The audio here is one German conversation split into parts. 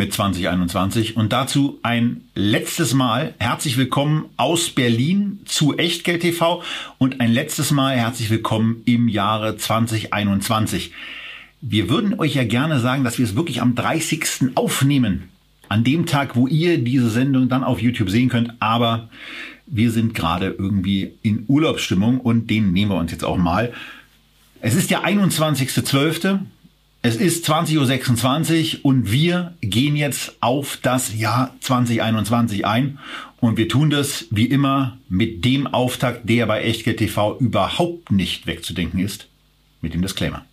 mit 2021 und dazu ein letztes Mal herzlich willkommen aus Berlin zu Echtgeld TV und ein letztes Mal herzlich willkommen im Jahre 2021. Wir würden euch ja gerne sagen, dass wir es wirklich am 30. aufnehmen. An dem Tag, wo ihr diese Sendung dann auf YouTube sehen könnt. Aber wir sind gerade irgendwie in Urlaubsstimmung und den nehmen wir uns jetzt auch mal. Es ist der 21.12. Es ist 20.26 Uhr und wir gehen jetzt auf das Jahr 2021 ein und wir tun das wie immer mit dem Auftakt, der bei Echtgeld TV überhaupt nicht wegzudenken ist, mit dem Disclaimer.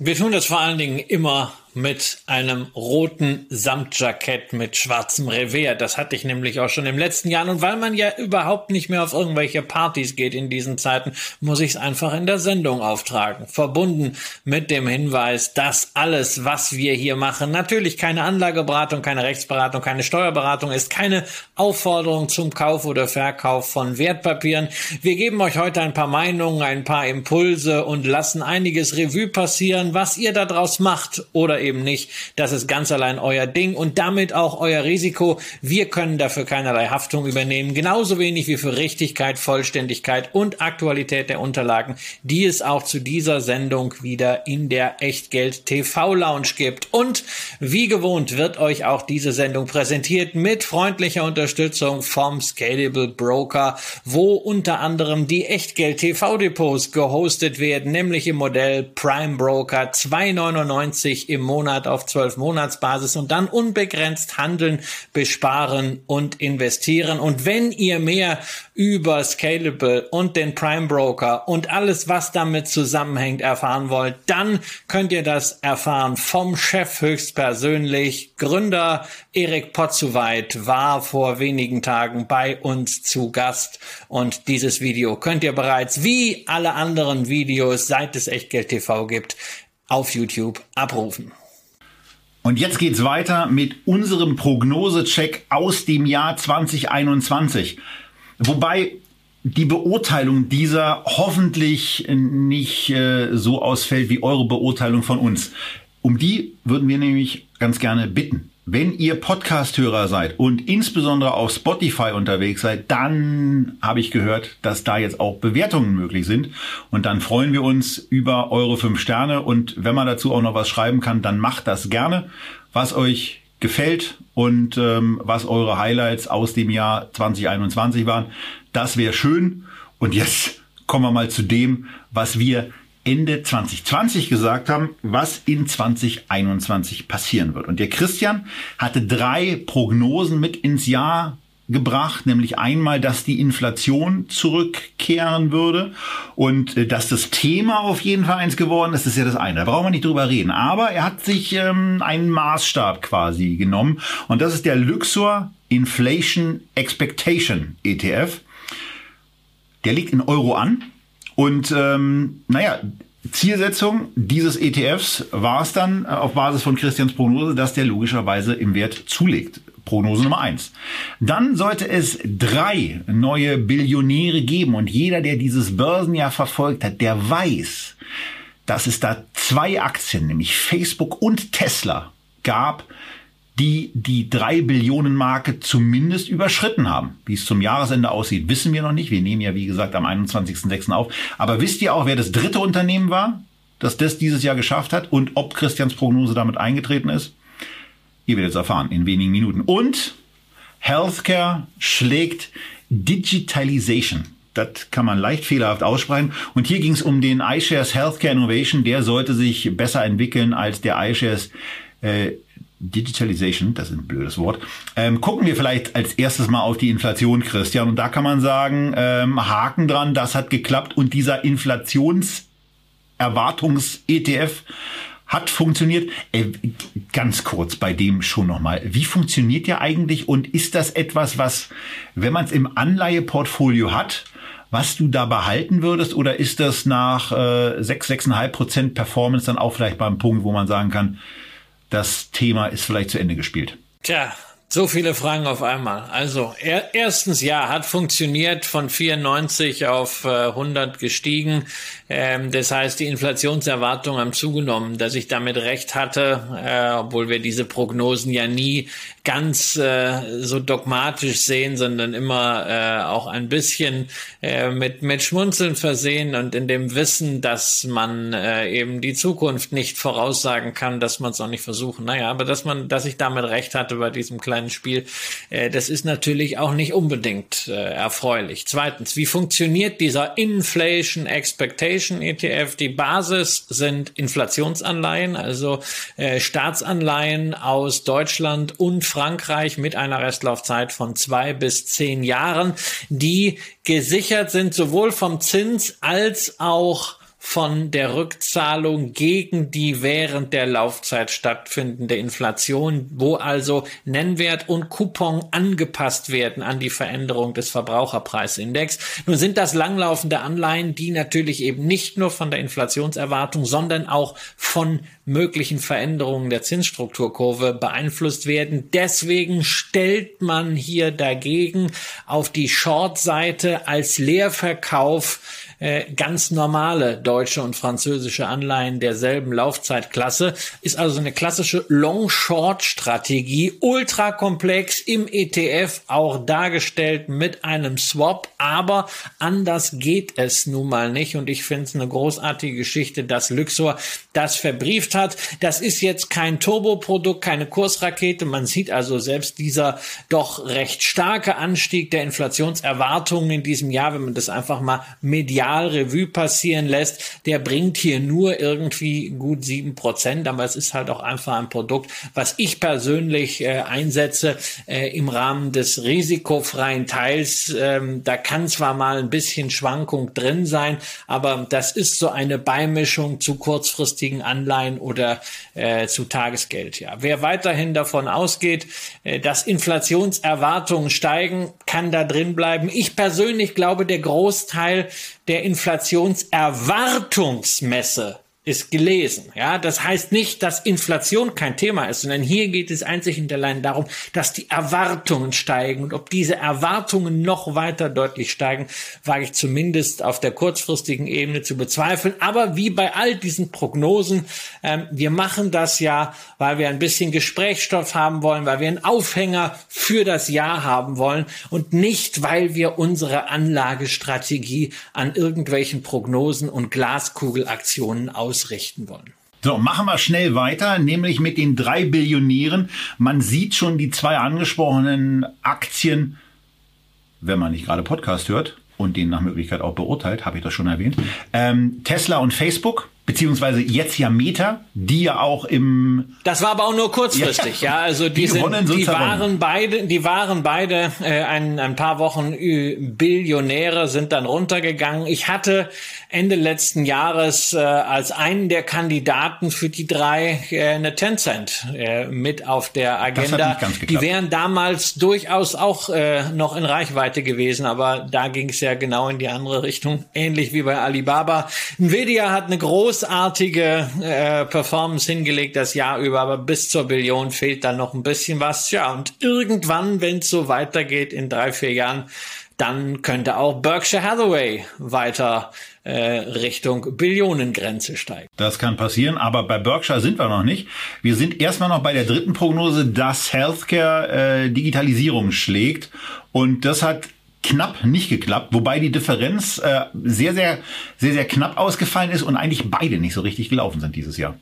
Wir tun das vor allen Dingen immer mit einem roten Samtjackett mit schwarzem Revers. Das hatte ich nämlich auch schon im letzten Jahr. Und weil man ja überhaupt nicht mehr auf irgendwelche Partys geht in diesen Zeiten, muss ich es einfach in der Sendung auftragen. Verbunden mit dem Hinweis, dass alles, was wir hier machen, natürlich keine Anlageberatung, keine Rechtsberatung, keine Steuerberatung ist, keine Aufforderung zum Kauf oder Verkauf von Wertpapieren. Wir geben euch heute ein paar Meinungen, ein paar Impulse und lassen einiges Revue passieren, was ihr daraus macht oder eben nicht. Das ist ganz allein euer Ding und damit auch euer Risiko. Wir können dafür keinerlei Haftung übernehmen, genauso wenig wie für Richtigkeit, Vollständigkeit und Aktualität der Unterlagen, die es auch zu dieser Sendung wieder in der Echtgeld TV Lounge gibt. Und wie gewohnt wird euch auch diese Sendung präsentiert mit freundlicher Unterstützung vom Scalable Broker, wo unter anderem die Echtgeld TV Depots gehostet werden, nämlich im Modell Prime Broker 2,99 im Monat Monat auf 12 Monatsbasis und dann unbegrenzt handeln, besparen und investieren. Und wenn ihr mehr über Scalable und den Prime Broker und alles, was damit zusammenhängt, erfahren wollt, dann könnt ihr das erfahren vom Chef höchstpersönlich. Gründer Erik Potzuweit war vor wenigen Tagen bei uns zu Gast und dieses Video könnt ihr bereits wie alle anderen Videos, seit es Echtgeld TV gibt, auf YouTube abrufen. Und jetzt geht's weiter mit unserem Prognosecheck aus dem Jahr 2021. Wobei die Beurteilung dieser hoffentlich nicht äh, so ausfällt wie eure Beurteilung von uns. Um die würden wir nämlich ganz gerne bitten. Wenn ihr Podcast-Hörer seid und insbesondere auf Spotify unterwegs seid, dann habe ich gehört, dass da jetzt auch Bewertungen möglich sind. Und dann freuen wir uns über eure fünf Sterne. Und wenn man dazu auch noch was schreiben kann, dann macht das gerne, was euch gefällt und ähm, was eure Highlights aus dem Jahr 2021 waren. Das wäre schön. Und jetzt kommen wir mal zu dem, was wir Ende 2020 gesagt haben, was in 2021 passieren wird. Und der Christian hatte drei Prognosen mit ins Jahr gebracht, nämlich einmal, dass die Inflation zurückkehren würde und äh, dass das Thema auf jeden Fall eins geworden ist, ist ja das eine. Da brauchen wir nicht drüber reden. Aber er hat sich ähm, einen Maßstab quasi genommen und das ist der Luxor Inflation Expectation ETF. Der liegt in Euro an und ähm, naja, Zielsetzung dieses ETFs war es dann äh, auf Basis von Christians Prognose, dass der logischerweise im Wert zulegt. Prognose Nummer eins. Dann sollte es drei neue Billionäre geben und jeder, der dieses Börsenjahr verfolgt hat, der weiß, dass es da zwei Aktien, nämlich Facebook und Tesla, gab, die die drei Billionen Marke zumindest überschritten haben. Wie es zum Jahresende aussieht, wissen wir noch nicht. Wir nehmen ja, wie gesagt, am 21.06. auf. Aber wisst ihr auch, wer das dritte Unternehmen war, das das dieses Jahr geschafft hat und ob Christians Prognose damit eingetreten ist? Ihr werdet es erfahren in wenigen Minuten. Und Healthcare schlägt Digitalization. Das kann man leicht fehlerhaft aussprechen. Und hier ging es um den iShares Healthcare Innovation. Der sollte sich besser entwickeln als der iShares äh, Digitalization, das ist ein blödes Wort. Ähm, gucken wir vielleicht als erstes mal auf die Inflation, Christian. Und da kann man sagen, ähm, Haken dran, das hat geklappt. Und dieser Inflationserwartungs-ETF hat funktioniert. Äh, ganz kurz bei dem schon nochmal. Wie funktioniert der eigentlich und ist das etwas, was, wenn man es im Anleiheportfolio hat, was du da behalten würdest? Oder ist das nach äh, 6, 6,5 Prozent Performance dann auch vielleicht beim Punkt, wo man sagen kann, das Thema ist vielleicht zu Ende gespielt? Tja, so viele Fragen auf einmal. Also er, erstens ja, hat funktioniert von 94 auf äh, 100 gestiegen. Ähm, das heißt, die Inflationserwartungen haben zugenommen, dass ich damit recht hatte, äh, obwohl wir diese Prognosen ja nie ganz äh, so dogmatisch sehen, sondern immer äh, auch ein bisschen äh, mit, mit Schmunzeln versehen und in dem Wissen, dass man äh, eben die Zukunft nicht voraussagen kann, dass man es auch nicht versuchen. Naja, aber dass man, dass ich damit recht hatte bei diesem kleinen Spiel, äh, das ist natürlich auch nicht unbedingt äh, erfreulich. Zweitens, wie funktioniert dieser Inflation Expectation ETF? Die Basis sind Inflationsanleihen, also äh, Staatsanleihen aus Deutschland und Frankreich mit einer Restlaufzeit von zwei bis zehn Jahren, die gesichert sind sowohl vom Zins als auch von der Rückzahlung gegen die während der Laufzeit stattfindende Inflation, wo also Nennwert und Coupon angepasst werden an die Veränderung des Verbraucherpreisindex. Nun sind das langlaufende Anleihen, die natürlich eben nicht nur von der Inflationserwartung, sondern auch von möglichen Veränderungen der Zinsstrukturkurve beeinflusst werden. Deswegen stellt man hier dagegen auf die Short-Seite als Leerverkauf äh, ganz normale deutsche und französische Anleihen derselben Laufzeitklasse. Ist also eine klassische Long-Short-Strategie, ultra komplex im ETF auch dargestellt mit einem Swap, aber anders geht es nun mal nicht und ich finde es eine großartige Geschichte, dass Luxor das verbrieft hat. Das ist jetzt kein Turboprodukt, keine Kursrakete. Man sieht also selbst dieser doch recht starke Anstieg der Inflationserwartungen in diesem Jahr, wenn man das einfach mal medial Quartal Revue passieren lässt, der bringt hier nur irgendwie gut sieben Prozent, aber es ist halt auch einfach ein Produkt, was ich persönlich äh, einsetze äh, im Rahmen des risikofreien Teils. Ähm, da kann zwar mal ein bisschen Schwankung drin sein, aber das ist so eine Beimischung zu kurzfristigen Anleihen oder äh, zu Tagesgeld. Ja, wer weiterhin davon ausgeht, äh, dass Inflationserwartungen steigen, kann da drin bleiben. Ich persönlich glaube, der Großteil der Inflationserwartungsmesse ist gelesen. Ja, das heißt nicht, dass Inflation kein Thema ist, sondern hier geht es einzig und allein darum, dass die Erwartungen steigen und ob diese Erwartungen noch weiter deutlich steigen, wage ich zumindest auf der kurzfristigen Ebene zu bezweifeln. Aber wie bei all diesen Prognosen, ähm, wir machen das ja, weil wir ein bisschen Gesprächsstoff haben wollen, weil wir einen Aufhänger für das Jahr haben wollen und nicht, weil wir unsere Anlagestrategie an irgendwelchen Prognosen und Glaskugelaktionen aus ausrichten wollen. So, machen wir schnell weiter, nämlich mit den drei Billionären. Man sieht schon die zwei angesprochenen Aktien, wenn man nicht gerade Podcast hört und den nach Möglichkeit auch beurteilt, habe ich das schon erwähnt. Ähm, Tesla und Facebook beziehungsweise jetzt ja Meta, die ja auch im Das war aber auch nur kurzfristig, ja, ja also die, die, sind, die waren beide, die waren beide äh, ein, ein paar Wochen Billionäre sind dann runtergegangen. Ich hatte Ende letzten Jahres äh, als einen der Kandidaten für die drei äh, eine Tencent äh, mit auf der Agenda. Die wären damals durchaus auch äh, noch in Reichweite gewesen, aber da ging es ja genau in die andere Richtung, ähnlich wie bei Alibaba. Nvidia hat eine große großartige äh, Performance hingelegt das Jahr über, aber bis zur Billion fehlt dann noch ein bisschen was. Ja, und irgendwann, wenn es so weitergeht in drei, vier Jahren, dann könnte auch Berkshire Hathaway weiter äh, Richtung Billionengrenze steigen. Das kann passieren, aber bei Berkshire sind wir noch nicht. Wir sind erstmal noch bei der dritten Prognose, dass Healthcare äh, Digitalisierung schlägt. Und das hat knapp nicht geklappt, wobei die Differenz äh, sehr, sehr, sehr, sehr knapp ausgefallen ist und eigentlich beide nicht so richtig gelaufen sind dieses Jahr.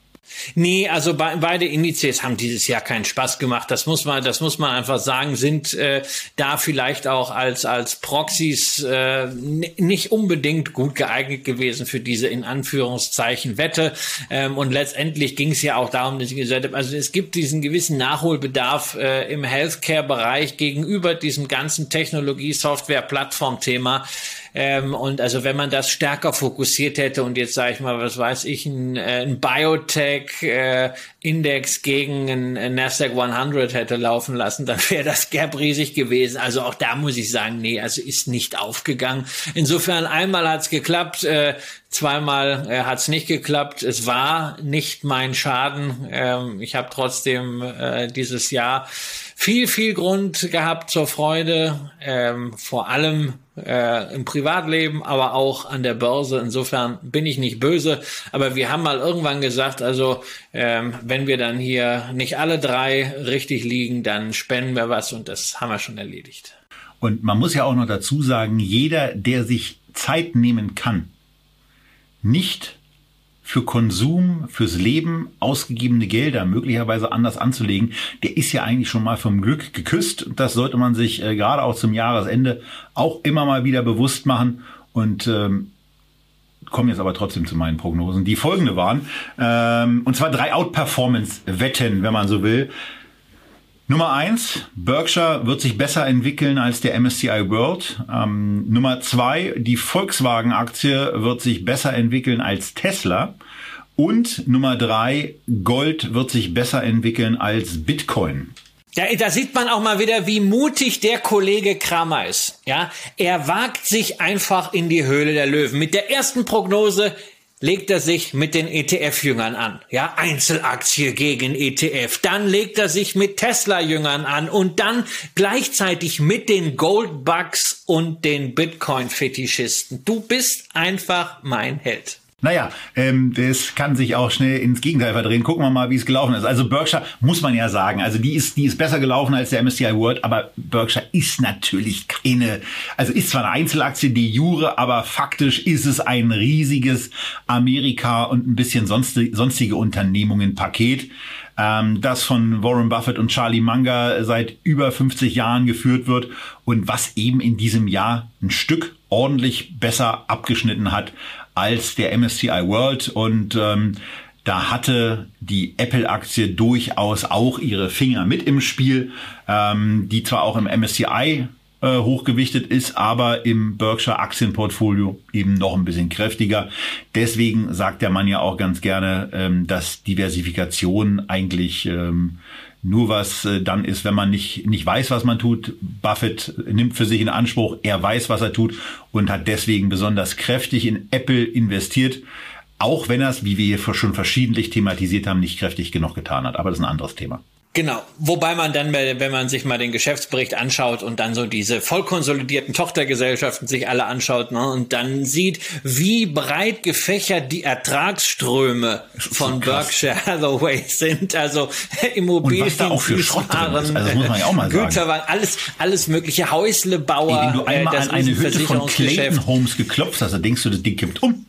Nee, also be beide Indizes haben dieses Jahr keinen Spaß gemacht. Das muss man, das muss man einfach sagen, sind äh, da vielleicht auch als als Proxys äh, nicht unbedingt gut geeignet gewesen für diese in Anführungszeichen Wette. Ähm, und letztendlich ging es ja auch darum, dass ich gesagt habe, also es gibt diesen gewissen Nachholbedarf äh, im Healthcare-Bereich gegenüber diesem ganzen Technologie-Software-Plattform-Thema Ähm, und also wenn man das stärker fokussiert hätte und jetzt sage ich mal, was weiß ich, ein, äh, ein Biotech-Index äh, gegen ein Nasdaq 100 hätte laufen lassen, dann wäre das Gap riesig gewesen. Also auch da muss ich sagen, nee, also ist nicht aufgegangen. Insofern einmal hat's geklappt, äh, zweimal äh, hat's nicht geklappt. Es war nicht mein Schaden. Ähm, ich habe trotzdem äh, dieses Jahr viel, viel Grund gehabt zur Freude, ähm, vor allem äh, im Privatleben, aber auch an der Börse. Insofern bin ich nicht böse, aber wir haben mal irgendwann gesagt, also ähm, wenn wir dann hier nicht alle drei richtig liegen, dann spenden wir was und das haben wir schon erledigt. Und man muss ja auch noch dazu sagen, jeder, der sich Zeit nehmen kann, nicht für Konsum, fürs Leben ausgegebene Gelder möglicherweise anders anzulegen, der ist ja eigentlich schon mal vom Glück geküsst. Das sollte man sich äh, gerade auch zum Jahresende auch immer mal wieder bewusst machen. Und ähm, kommen jetzt aber trotzdem zu meinen Prognosen, die folgende waren. Ähm, und zwar drei Outperformance-Wetten, wenn man so will. Nummer eins, Berkshire wird sich besser entwickeln als der MSCI World. Ähm, Nummer zwei, die Volkswagen-Aktie wird sich besser entwickeln als Tesla. Und Nummer drei, Gold wird sich besser entwickeln als Bitcoin. Ja, da sieht man auch mal wieder, wie mutig der Kollege Kramer ist. Ja, er wagt sich einfach in die Höhle der Löwen. Mit der ersten Prognose, legt er sich mit den ETF-Jüngern an. Ja, Einzelaktie gegen ETF. Dann legt er sich mit Tesla-Jüngern an und dann gleichzeitig mit den Goldbugs und den Bitcoin-Fetischisten. Du bist einfach mein Held. Naja, ähm, das kann sich auch schnell ins Gegenteil verdrehen. Gucken wir mal, wie es gelaufen ist. Also Berkshire muss man ja sagen, also die ist, die ist besser gelaufen als der MSCI World, aber Berkshire ist natürlich keine, also ist zwar eine Einzelaktie, die Jure, aber faktisch ist es ein riesiges Amerika und ein bisschen sonstige, sonstige Unternehmungen Paket ähm, das von Warren Buffett und Charlie Munger seit über 50 Jahren geführt wird und was eben in diesem Jahr ein Stück ordentlich besser abgeschnitten hat als der MSCI World und ähm, da hatte die Apple-Aktie durchaus auch ihre Finger mit im Spiel, ähm, die zwar auch im MSCI äh, hochgewichtet ist, aber im Berkshire Aktienportfolio eben noch ein bisschen kräftiger. Deswegen sagt der Mann ja auch ganz gerne, ähm, dass Diversifikation eigentlich ähm, nur was äh, dann ist, wenn man nicht, nicht weiß, was man tut. Buffett nimmt für sich in Anspruch, er weiß, was er tut und hat deswegen besonders kräftig in Apple investiert. Auch wenn er es, wie wir hier schon verschiedentlich thematisiert haben, nicht kräftig genug getan hat. Aber das ist ein anderes Thema. Genau, wobei man dann, wenn man sich mal den Geschäftsbericht anschaut und dann so diese vollkonsolidierten Tochtergesellschaften sich alle anschaut ne, und dann sieht, wie breit gefächert die Ertragsströme von Berkshire Hathaway sind, also Immobilien, und auch für. Also muss man ja auch mal sagen. Güterwagen, alles, alles mögliche Häuslebauer. Ey, wenn du einmal äh, an eine Hütte von Clayton Homes geklopft hast, dann denkst du, das Ding kippt um.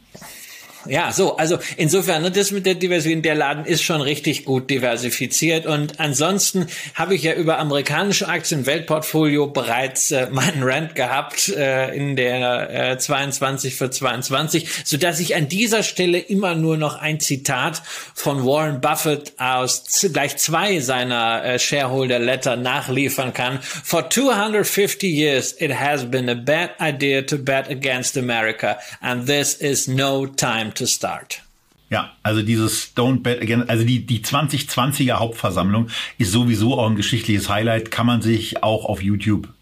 Ja, so, also insofern, ne, das mit der Diversität, der Laden ist schon richtig gut diversifiziert und ansonsten habe ich ja über amerikanische Aktien Weltportfolio bereits äh, meinen Rant gehabt äh, in der äh, 22 für 22, so dass ich an dieser Stelle immer nur noch ein Zitat von Warren Buffett aus gleich zwei seiner äh, Shareholder Letter nachliefern kann. For 250 years it has been a bad idea to bet against America and this is no time to start. Ja, also dieses Don't Bet Again, also die, die 2020er Hauptversammlung ist sowieso auch ein geschichtliches Highlight, kann man sich auch auf YouTube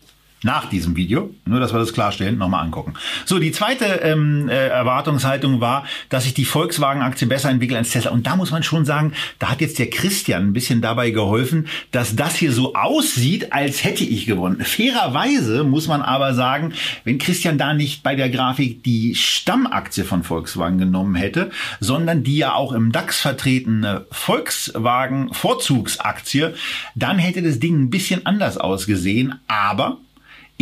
nach diesem Video, nur dass wir das klarstellen, nochmal angucken. So, die zweite ähm, äh, Erwartungshaltung war, dass sich die Volkswagen-Aktie besser entwickelt als Tesla. Und da muss man schon sagen, da hat jetzt der Christian ein bisschen dabei geholfen, dass das hier so aussieht, als hätte ich gewonnen. Fairerweise muss man aber sagen, wenn Christian da nicht bei der Grafik die Stammaktie von Volkswagen genommen hätte, sondern die ja auch im DAX vertretene Volkswagen-Vorzugsaktie, dann hätte das Ding ein bisschen anders ausgesehen. Aber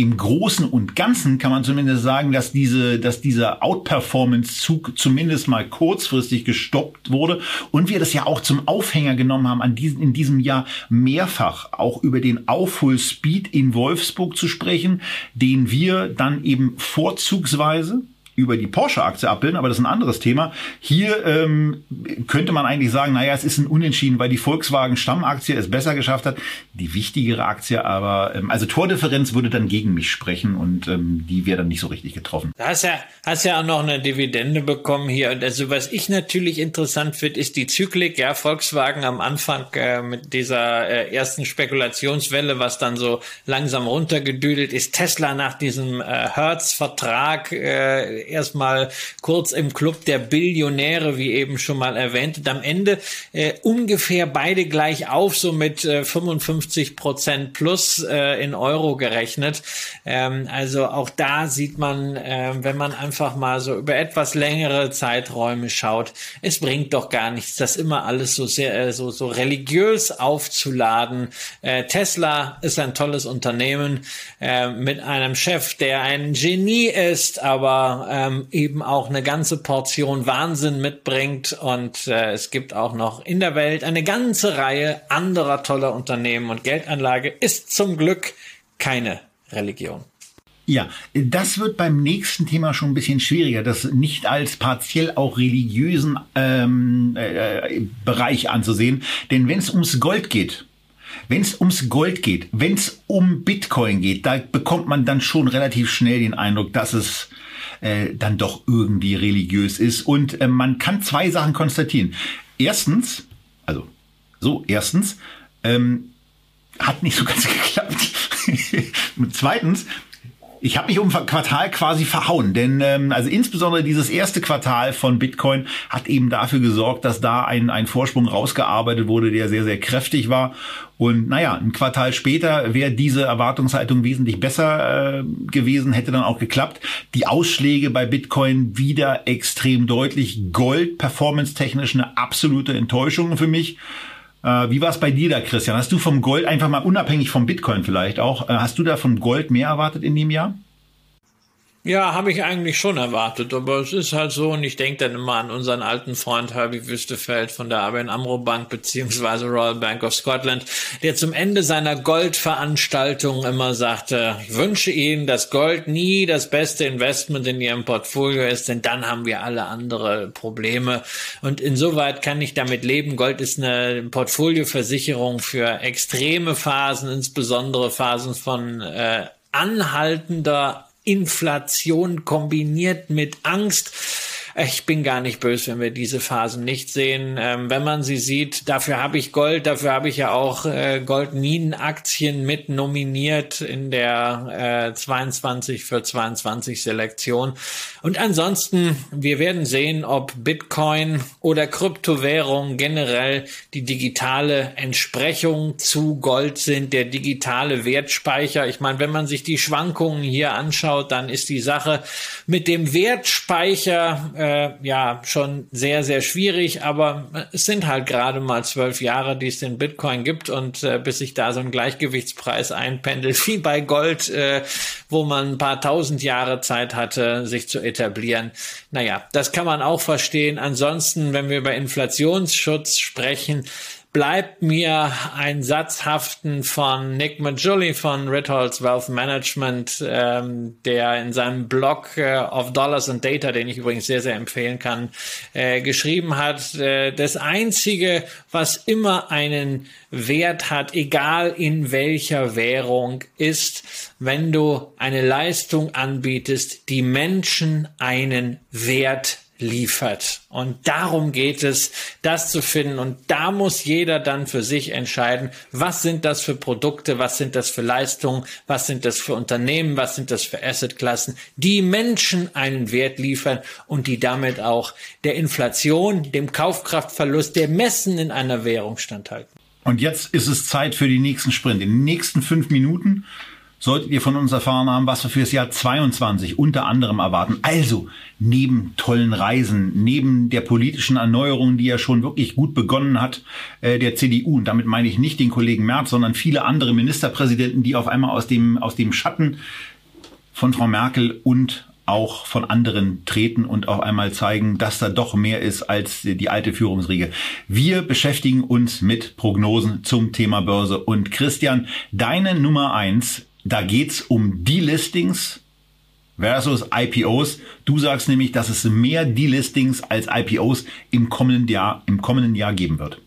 im Großen und Ganzen kann man zumindest sagen, dass diese, dass dieser Outperformance-Zug zumindest mal kurzfristig gestoppt wurde und wir das ja auch zum Aufhänger genommen haben, an diesem, in diesem Jahr mehrfach auch über den Aufholspeed in Wolfsburg zu sprechen, den wir dann eben vorzugsweise über die Porsche-Aktie abbilden, aber das ist ein anderes Thema. Hier ähm, könnte man eigentlich sagen, naja, es ist ein Unentschieden, weil die Volkswagen-Stammaktie es besser geschafft hat. Die wichtigere Aktie aber, ähm, also Tordifferenz würde dann gegen mich sprechen und ähm, die wäre dann nicht so richtig getroffen. Du hast ja, hast ja auch noch eine Dividende bekommen hier. Und also was ich natürlich interessant finde, ist die Zyklik. Ja, Volkswagen am Anfang äh, mit dieser äh, ersten Spekulationswelle, was dann so langsam runtergedüdelt ist. Tesla nach diesem äh, Hertz-Vertrag äh, erstmal kurz im Club der Billionäre, wie eben schon mal erwähnt. Und am Ende äh, ungefähr beide gleich auf, so mit äh, 55 Prozent plus äh, in Euro gerechnet. Ähm, also auch da sieht man, äh, wenn man einfach mal so über etwas längere Zeiträume schaut, es bringt doch gar nichts, das immer alles so sehr, äh, so, so religiös aufzuladen. Äh, Tesla ist ein tolles Unternehmen äh, mit einem Chef, der ein Genie ist, aber ähm, eben auch eine ganze Portion Wahnsinn mitbringt. Und äh, es gibt auch noch in der Welt eine ganze Reihe anderer toller Unternehmen. Und Geldanlage ist zum Glück keine Religion. Ja, das wird beim nächsten Thema schon ein bisschen schwieriger, das nicht als partiell auch religiösen ähm, äh, Bereich anzusehen. Denn wenn es ums Gold geht, wenn es ums Gold geht, wenn es um Bitcoin geht, da bekommt man dann schon relativ schnell den Eindruck, dass es äh, dann doch irgendwie religiös ist. Und äh, man kann zwei Sachen konstatieren. Erstens, also so, erstens, ähm, hat nicht so ganz geklappt. Zweitens, ich habe mich um Quartal quasi verhauen, denn ähm, also insbesondere dieses erste Quartal von Bitcoin hat eben dafür gesorgt, dass da ein, ein Vorsprung rausgearbeitet wurde, der sehr, sehr kräftig war. Und naja, ein Quartal später wäre diese Erwartungshaltung wesentlich besser äh, gewesen, hätte dann auch geklappt. Die Ausschläge bei Bitcoin wieder extrem deutlich. Gold performance-technisch eine absolute Enttäuschung für mich. Äh, wie war es bei dir da, Christian? Hast du vom Gold einfach mal unabhängig vom Bitcoin vielleicht auch, äh, hast du da von Gold mehr erwartet in dem Jahr? Ja, habe ich eigentlich schon erwartet, aber es ist halt so und ich denke dann immer an unseren alten Freund Herbie Wüstefeld von der ABN Amro Bank beziehungsweise Royal Bank of Scotland, der zum Ende seiner Goldveranstaltung immer sagte, ich wünsche Ihnen, dass Gold nie das beste Investment in Ihrem Portfolio ist, denn dann haben wir alle andere Probleme und insoweit kann ich damit leben. Gold ist eine Portfolioversicherung für extreme Phasen, insbesondere Phasen von äh, anhaltender Inflation kombiniert mit Angst ich bin gar nicht böse, wenn wir diese Phasen nicht sehen. Ähm, wenn man sie sieht, dafür habe ich Gold, dafür habe ich ja auch äh, Goldminenaktien mit nominiert in der äh, 22 für 22 Selektion. Und ansonsten, wir werden sehen, ob Bitcoin oder Kryptowährung generell die digitale Entsprechung zu Gold sind, der digitale Wertspeicher. Ich meine, wenn man sich die Schwankungen hier anschaut, dann ist die Sache mit dem Wertspeicher äh, ja schon sehr, sehr schwierig, aber es sind halt gerade mal zwölf Jahre, die es den Bitcoin gibt und äh, bis sich da so ein Gleichgewichtspreis einpendelt, wie bei Gold, äh, wo man ein paar tausend Jahre Zeit hatte, sich zu etablieren. Naja, das kann man auch verstehen. Ansonsten, wenn wir über Inflationsschutz sprechen, bleibt mir ein Satz haften von Nick Majuli von Ritholz Wealth Management, ähm, der in seinem Blog äh, of Dollars and Data, den ich übrigens sehr, sehr empfehlen kann, äh, geschrieben hat, äh, das Einzige, was immer einen Wert hat, egal in welcher Währung, ist, wenn du eine Leistung anbietest, die Menschen einen Wert liefert. Und darum geht es, das zu finden. Und da muss jeder dann für sich entscheiden, was sind das für Produkte, was sind das für Leistungen, was sind das für Unternehmen, was sind das für Assetklassen, die Menschen einen Wert liefern und die damit auch der Inflation, dem Kaufkraftverlust, der Messen in einer Währung standhalten. Und jetzt ist es Zeit für den nächsten Sprint. In den nächsten fünf Minuten solltet ihr von uns erfahren haben, was wir für das Jahr 22 unter anderem erwarten. Also, neben tollen Reisen, neben der politischen Erneuerung, die ja schon wirklich gut begonnen hat, äh, der CDU, und damit meine ich nicht den Kollegen Merz, sondern viele andere Ministerpräsidenten, die auf einmal aus dem, aus dem Schatten von Frau Merkel und auch von anderen treten und auf einmal zeigen, dass da doch mehr ist als die alte Führungsriege. Wir beschäftigen uns mit Prognosen zum Thema Börse. Und Christian, deine Nummer eins da geht's um Delistings versus IPOs. Du sagst nämlich, dass es mehr Delistings als IPOs im kommenden Jahr, im kommenden Jahr geben wird.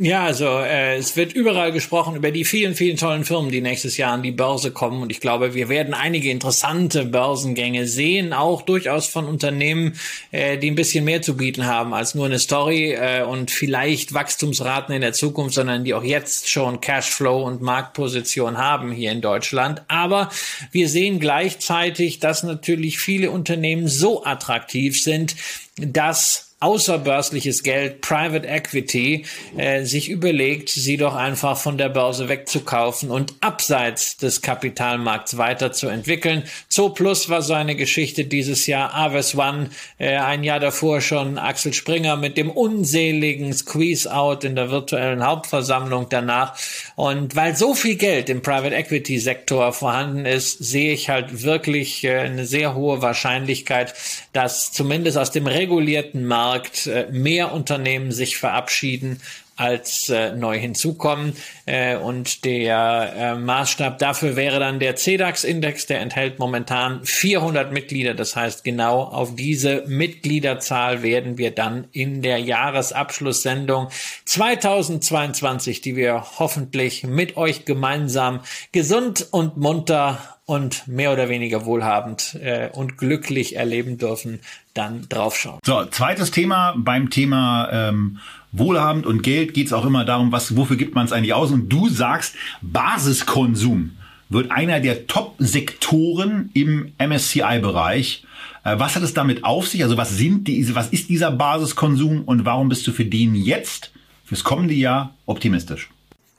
Ja, also äh, es wird überall gesprochen über die vielen, vielen tollen Firmen, die nächstes Jahr an die Börse kommen. Und ich glaube, wir werden einige interessante Börsengänge sehen, auch durchaus von Unternehmen, äh, die ein bisschen mehr zu bieten haben als nur eine Story äh, und vielleicht Wachstumsraten in der Zukunft, sondern die auch jetzt schon Cashflow und Marktposition haben hier in Deutschland. Aber wir sehen gleichzeitig, dass natürlich viele Unternehmen so attraktiv sind, dass außerbörsliches Geld, Private Equity, äh, sich überlegt, sie doch einfach von der Börse wegzukaufen und abseits des Kapitalmarkts weiterzuentwickeln. Zo Plus war so eine Geschichte dieses Jahr, Aves One, äh, ein Jahr davor schon Axel Springer mit dem unseligen Squeeze-Out in der virtuellen Hauptversammlung danach. Und weil so viel Geld im Private Equity Sektor vorhanden ist, sehe ich halt wirklich äh, eine sehr hohe Wahrscheinlichkeit, dass zumindest aus dem regulierten Markt Markt äh, mehr Unternehmen sich verabschieden als äh, neu hinzukommen. Äh, und der äh, Maßstab dafür wäre dann der CDAX-Index, der enthält momentan 400 Mitglieder. Das heißt, genau auf diese Mitgliederzahl werden wir dann in der Jahresabschlusssendung 2022, die wir hoffentlich mit euch gemeinsam gesund und munter und mehr oder weniger wohlhabend äh, und glücklich erleben dürfen, dann draufschauen. So, zweites Thema beim Thema ähm, Wohlhabend und Geld geht es auch immer darum, was, wofür gibt man es eigentlich aus? Und du sagst, Basiskonsum wird einer der Top-Sektoren im MSCI-Bereich. Äh, was hat es damit auf sich? Also was sind diese, was ist dieser Basiskonsum und warum bist du für den jetzt, fürs kommende Jahr optimistisch?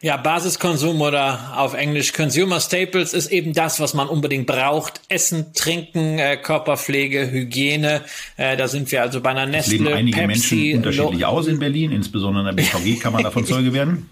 Ja, Basiskonsum oder auf Englisch Consumer Staples ist eben das, was man unbedingt braucht. Essen, Trinken, äh, Körperpflege, Hygiene. Äh, da sind wir also bei einer Nestle, Leben einige Pepsi, Menschen unterschiedlich aus in Berlin, insbesondere in der BVG kann man davon Zeuge werden.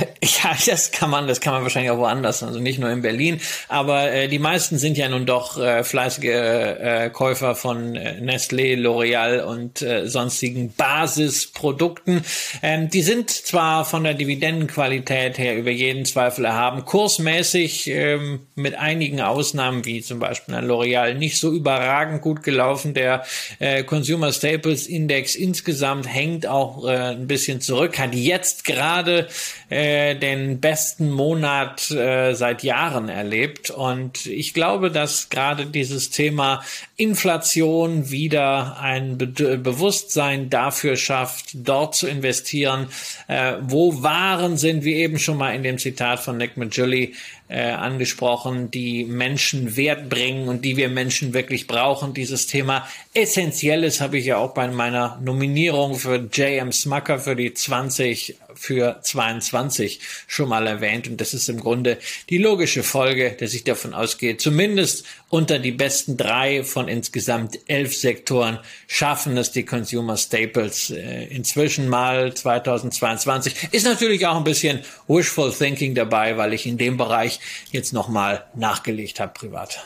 Ja, das kann man, das kann man wahrscheinlich auch woanders, also nicht nur in Berlin. Aber äh, die meisten sind ja nun doch äh, fleißige äh, Käufer von äh, Nestlé, L'Oreal und äh, sonstigen Basisprodukten. Ähm, die sind zwar von der Dividendenqualität her über jeden Zweifel erhaben, kursmäßig ähm, mit einigen Ausnahmen, wie zum Beispiel ein L'Oreal, nicht so überragend gut gelaufen. Der äh, Consumer Staples Index insgesamt hängt auch äh, ein bisschen zurück, hat jetzt gerade äh, äh, den besten Monat äh, seit Jahren erlebt. Und ich glaube, dass gerade dieses Thema Inflation wieder ein Be Bewusstsein dafür schafft, dort zu investieren, äh, wo Waren sind, wie eben schon mal in dem Zitat von Nick Magilli äh, angesprochen, die Menschen Wert bringen und die wir Menschen wirklich brauchen. Dieses Thema essentielles habe ich ja auch bei meiner Nominierung für J.M. Smucker für die 20 für 22 schon mal erwähnt. Und das ist im Grunde die logische Folge, dass ich davon ausgehe, zumindest unter die besten drei von insgesamt elf Sektoren schaffen es die Consumer Staples äh, inzwischen mal 2022. Ist natürlich auch ein bisschen wishful thinking dabei, weil ich in dem Bereich jetzt nochmal nachgelegt habe privat.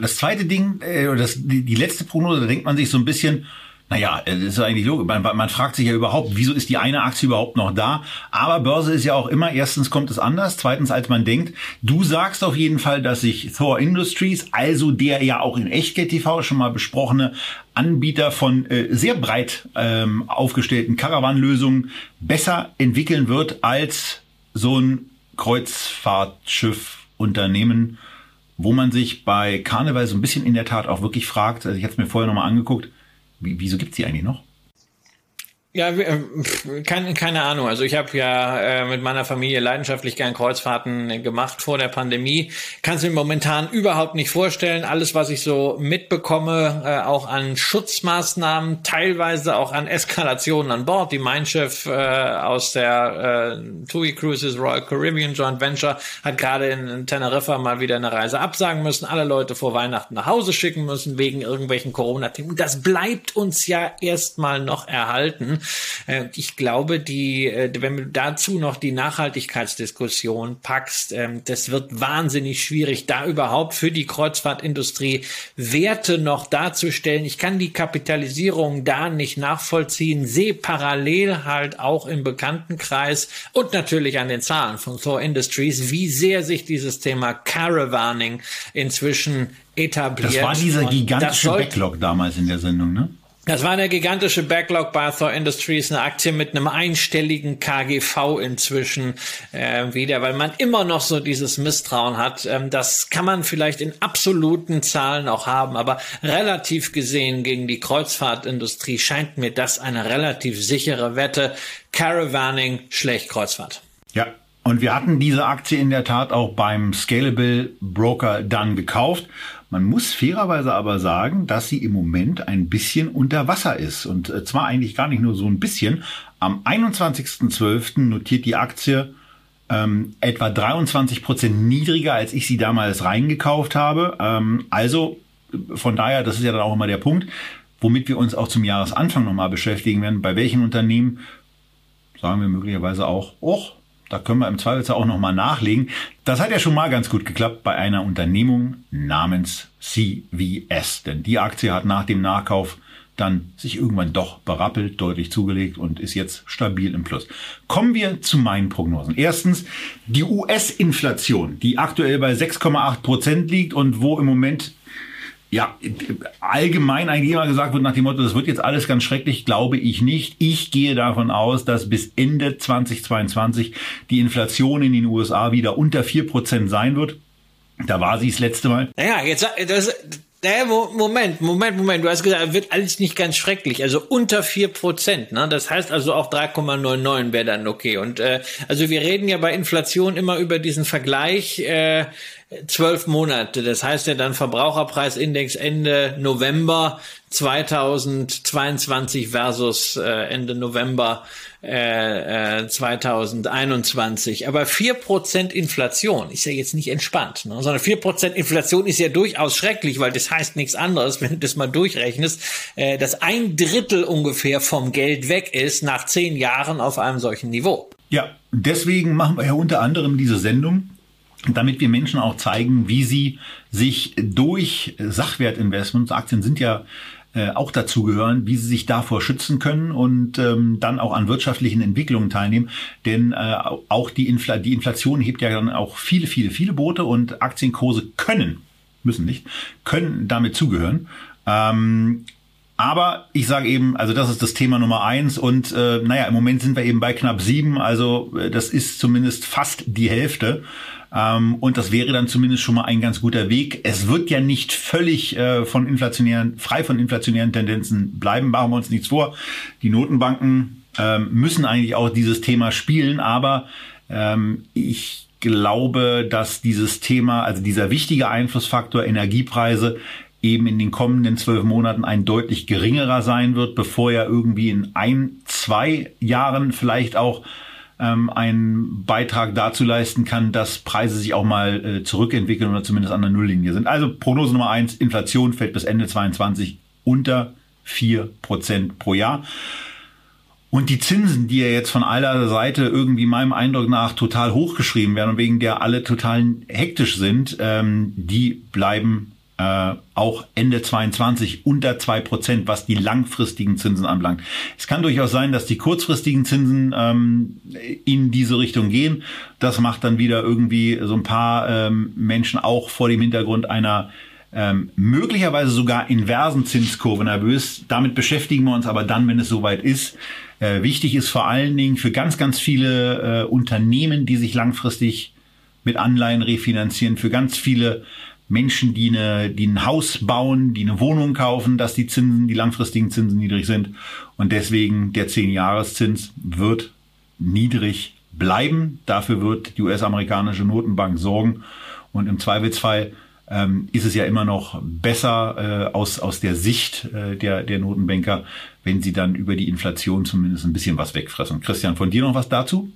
Das zweite Ding, äh, das, die, die letzte Prognose, da denkt man sich so ein bisschen, naja, das ist eigentlich logisch. Man, man, fragt sich ja überhaupt, wieso ist die eine Aktie überhaupt noch da? Aber Börse ist ja auch immer, erstens kommt es anders, zweitens als man denkt. Du sagst auf jeden Fall, dass sich Thor Industries, also der ja auch in Echtgeld TV schon mal besprochene Anbieter von äh, sehr breit ähm, aufgestellten Caravan-Lösungen, besser entwickeln wird als so ein Kreuzfahrtschiff-Unternehmen, wo man sich bei Karneval so ein bisschen in der Tat auch wirklich fragt, also ich hatte es mir vorher nochmal angeguckt, wieso gibt es die eigentlich noch? Ja, äh, keine, keine Ahnung. Also ich habe ja äh, mit meiner Familie leidenschaftlich gern Kreuzfahrten gemacht vor der Pandemie. Kann es mir momentan überhaupt nicht vorstellen. Alles, was ich so mitbekomme, äh, auch an Schutzmaßnahmen, teilweise auch an Eskalationen an Bord. Die Mein Schiff äh, aus der äh, TUI Cruises Royal Caribbean Joint Venture hat gerade in, in Teneriffa mal wieder eine Reise absagen müssen, alle Leute vor Weihnachten nach Hause schicken müssen wegen irgendwelchen Corona-Themen. Das bleibt uns ja erstmal noch erhalten. Äh, ich glaube, die, äh, wenn du dazu noch die Nachhaltigkeitsdiskussion packst, ähm, das wird wahnsinnig schwierig, da überhaupt für die Kreuzfahrtindustrie Werte noch darzustellen. Ich kann die Kapitalisierung da nicht nachvollziehen, sehe parallel halt auch im Bekanntenkreis und natürlich an den Zahlen von Thor Industries, wie sehr sich dieses Thema Caravaning inzwischen etabliert. Das war dieser gigantische Backlog damals in der Sendung, ne? Das war eine gigantische Backlog bei Thor Industries, eine Aktie mit einem einstelligen KGV inzwischen äh, wieder, weil man immer noch so dieses Misstrauen hat. Ähm, das kann man vielleicht in absoluten Zahlen auch haben, aber relativ gesehen gegen die Kreuzfahrtindustrie scheint mir das eine relativ sichere Wette. Caravaning schlecht Kreuzfahrt. Ja, und wir hatten diese Aktie in der Tat auch beim Scalable Broker dann gekauft. Man muss fairerweise aber sagen, dass sie im Moment ein bisschen unter Wasser ist. Und äh, zwar eigentlich gar nicht nur so ein bisschen. Am 21.12. notiert die Aktie ähm, etwa 23 Prozent niedriger, als ich sie damals reingekauft habe. Ähm, also von daher, das ist ja dann auch immer der Punkt, womit wir uns auch zum Jahresanfang nochmal beschäftigen werden. Bei welchen Unternehmen sagen wir möglicherweise auch, oh, da können wir im Zweifelsfall auch nochmal nachlegen. Das hat ja schon mal ganz gut geklappt bei einer Unternehmung namens CVS. Denn die Aktie hat nach dem Nachkauf dann sich irgendwann doch berappelt, deutlich zugelegt und ist jetzt stabil im Plus. Kommen wir zu meinen Prognosen. Erstens, die US-Inflation, die aktuell bei 6,8 Prozent liegt und wo im Moment ja, allgemein eigentlich immer gesagt wird nach dem Motto, das wird jetzt alles ganz schrecklich, glaube ich nicht. Ich gehe davon aus, dass bis Ende 2022 die Inflation in den USA wieder unter vier Prozent sein wird. Da war sie das letzte Mal. Naja, jetzt, das, naja, Moment, Moment, Moment. Du hast gesagt, wird alles nicht ganz schrecklich. Also unter vier Prozent. Ne? Das heißt also auch 3,99 wäre dann okay. Und äh, also wir reden ja bei Inflation immer über diesen Vergleich. Äh, zwölf Monate. Das heißt ja dann Verbraucherpreisindex Ende November 2022 versus äh, Ende November äh, 2021. Äh, Aber vier Prozent Inflation ist ja jetzt nicht entspannt, ne? sondern vier Prozent Inflation ist ja durchaus schrecklich, weil das heißt nichts anderes, wenn du das mal durchrechnest, äh, dass ein Drittel ungefähr vom Geld weg ist nach zehn Jahren auf einem solchen Niveau. Ja, deswegen machen wir ja unter anderem diese Sendung damit wir Menschen auch zeigen, wie sie sich durch Sachwertinvestments, Aktien sind ja äh, auch dazu gehören, wie sie sich davor schützen können und ähm, dann auch an wirtschaftlichen Entwicklungen teilnehmen. Denn äh, auch die, Infl die Inflation hebt ja dann auch viele, viele, viele Boote und Aktienkurse können, müssen nicht, können damit zugehören. Ähm, aber ich sage eben, also das ist das Thema Nummer eins und äh, naja, im Moment sind wir eben bei knapp sieben, also äh, das ist zumindest fast die Hälfte. Ähm, und das wäre dann zumindest schon mal ein ganz guter Weg. Es wird ja nicht völlig äh, von inflationären, frei von inflationären Tendenzen bleiben, machen wir uns nichts vor. Die Notenbanken ähm, müssen eigentlich auch dieses Thema spielen, aber ähm, ich glaube, dass dieses Thema, also dieser wichtige Einflussfaktor Energiepreise eben in den kommenden zwölf Monaten ein deutlich geringerer sein wird, bevor er irgendwie in ein, zwei Jahren vielleicht auch ähm, einen Beitrag dazu leisten kann, dass Preise sich auch mal äh, zurückentwickeln oder zumindest an der Nulllinie sind. Also Prognose Nummer eins, Inflation fällt bis Ende 22 unter vier Prozent pro Jahr. Und die Zinsen, die ja jetzt von aller Seite irgendwie meinem Eindruck nach total hochgeschrieben werden und wegen der alle total hektisch sind, ähm, die bleiben äh, auch Ende 22 unter zwei Prozent, was die langfristigen Zinsen anbelangt. Es kann durchaus sein, dass die kurzfristigen Zinsen ähm, in diese Richtung gehen. Das macht dann wieder irgendwie so ein paar ähm, Menschen auch vor dem Hintergrund einer ähm, möglicherweise sogar inversen Zinskurve nervös. Damit beschäftigen wir uns aber dann, wenn es soweit ist. Äh, wichtig ist vor allen Dingen für ganz, ganz viele äh, Unternehmen, die sich langfristig mit Anleihen refinanzieren, für ganz viele Menschen, die, eine, die ein Haus bauen, die eine Wohnung kaufen, dass die Zinsen, die langfristigen Zinsen niedrig sind. Und deswegen der 10-Jahreszins wird niedrig bleiben. Dafür wird die US-amerikanische Notenbank sorgen. Und im Zweifelsfall ähm, ist es ja immer noch besser äh, aus, aus der Sicht äh, der, der Notenbanker, wenn sie dann über die Inflation zumindest ein bisschen was wegfressen. Christian, von dir noch was dazu?